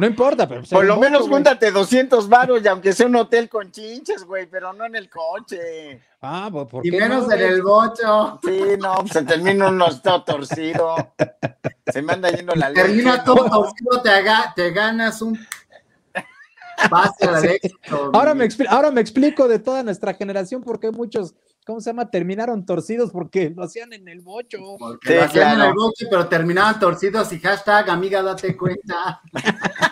No importa, pero. Por lo menos júntate 200 varos y aunque sea un hotel con chinches, güey, pero no en el coche. Ah, pues ¿por Y menos en el bocho. Sí, no, se termina uno todo torcido. Se me anda yendo la leche. Termina todo torcido, te, te ganas un <laughs> Ahora me, ahora me explico de toda nuestra generación porque muchos ¿cómo se llama? Terminaron torcidos porque lo hacían en el bocho. Porque lo hacían en el bocho, pero terminaban torcidos y hashtag, amiga, date cuenta. <laughs>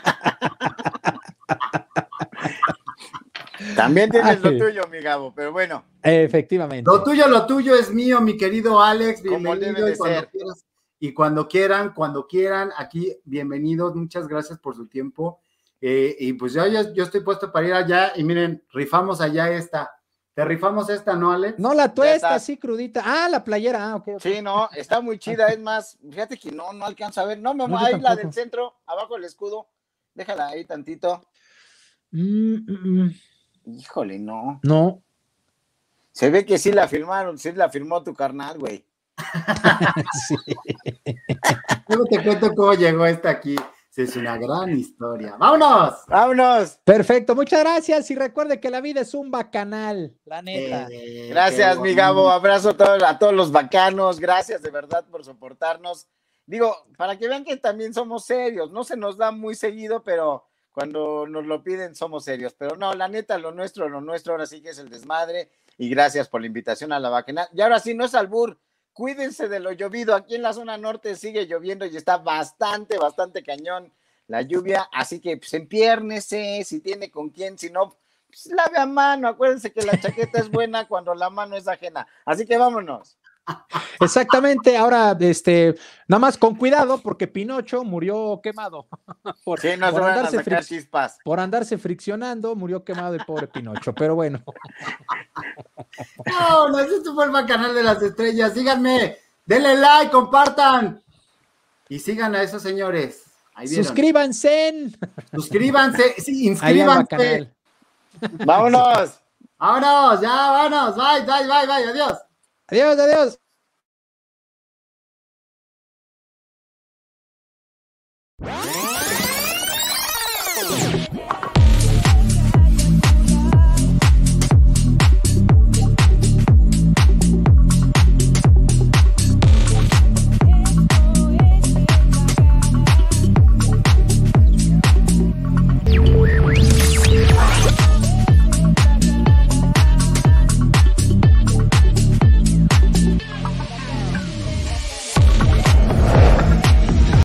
También tienes lo tuyo, mi Gabo, pero bueno. Efectivamente. Lo tuyo, lo tuyo es mío, mi querido Alex. Bienvenido. Y cuando, quieras, y cuando quieran, cuando quieran, aquí, bienvenidos. Muchas gracias por su tiempo. Eh, y pues yo, yo estoy puesto para ir allá. Y miren, rifamos allá esta. Te rifamos esta, ¿no, Alex? No, la tuesta, así crudita. Ah, la playera. Ah, ok. Sí, no, está muy chida. Es más, fíjate que no, no alcanza a ver. No, me no, ahí la del centro, abajo el escudo. Déjala ahí tantito. Mm, mm, mm. Híjole, no. No. Se ve que sí la firmaron, sí la firmó tu carnal, güey. <laughs> sí. Luego te cuento cómo llegó esta aquí. Es una gran historia. ¡Vámonos! ¡Vámonos! Perfecto, muchas gracias. Y recuerde que la vida es un bacanal, la neta. Eh, gracias, mi Gabo. Abrazo a todos, a todos los bacanos. Gracias de verdad por soportarnos. Digo, para que vean que también somos serios. No se nos da muy seguido, pero cuando nos lo piden somos serios, pero no, la neta, lo nuestro, lo nuestro ahora sí que es el desmadre y gracias por la invitación a la vaquena. Y ahora sí, no es albur, cuídense de lo llovido, aquí en la zona norte sigue lloviendo y está bastante, bastante cañón la lluvia, así que pues empiérnese, si tiene con quién, si no, pues lave a mano, acuérdense que la chaqueta es buena cuando la mano es ajena, así que vámonos. Exactamente, ahora este, nada más con cuidado porque Pinocho murió quemado. <laughs> por, sí, no por, andarse chispas. por andarse friccionando, murió quemado el pobre Pinocho, pero bueno. No, no, esto fue el canal de las estrellas. Síganme, denle like, compartan y sigan a esos señores. Suscríbanse. Suscríbanse, sí, inscríbanse. Vámonos. Vámonos, ya, vámonos. Bye, bye, bye, bye. Adiós. Adiós, adiós.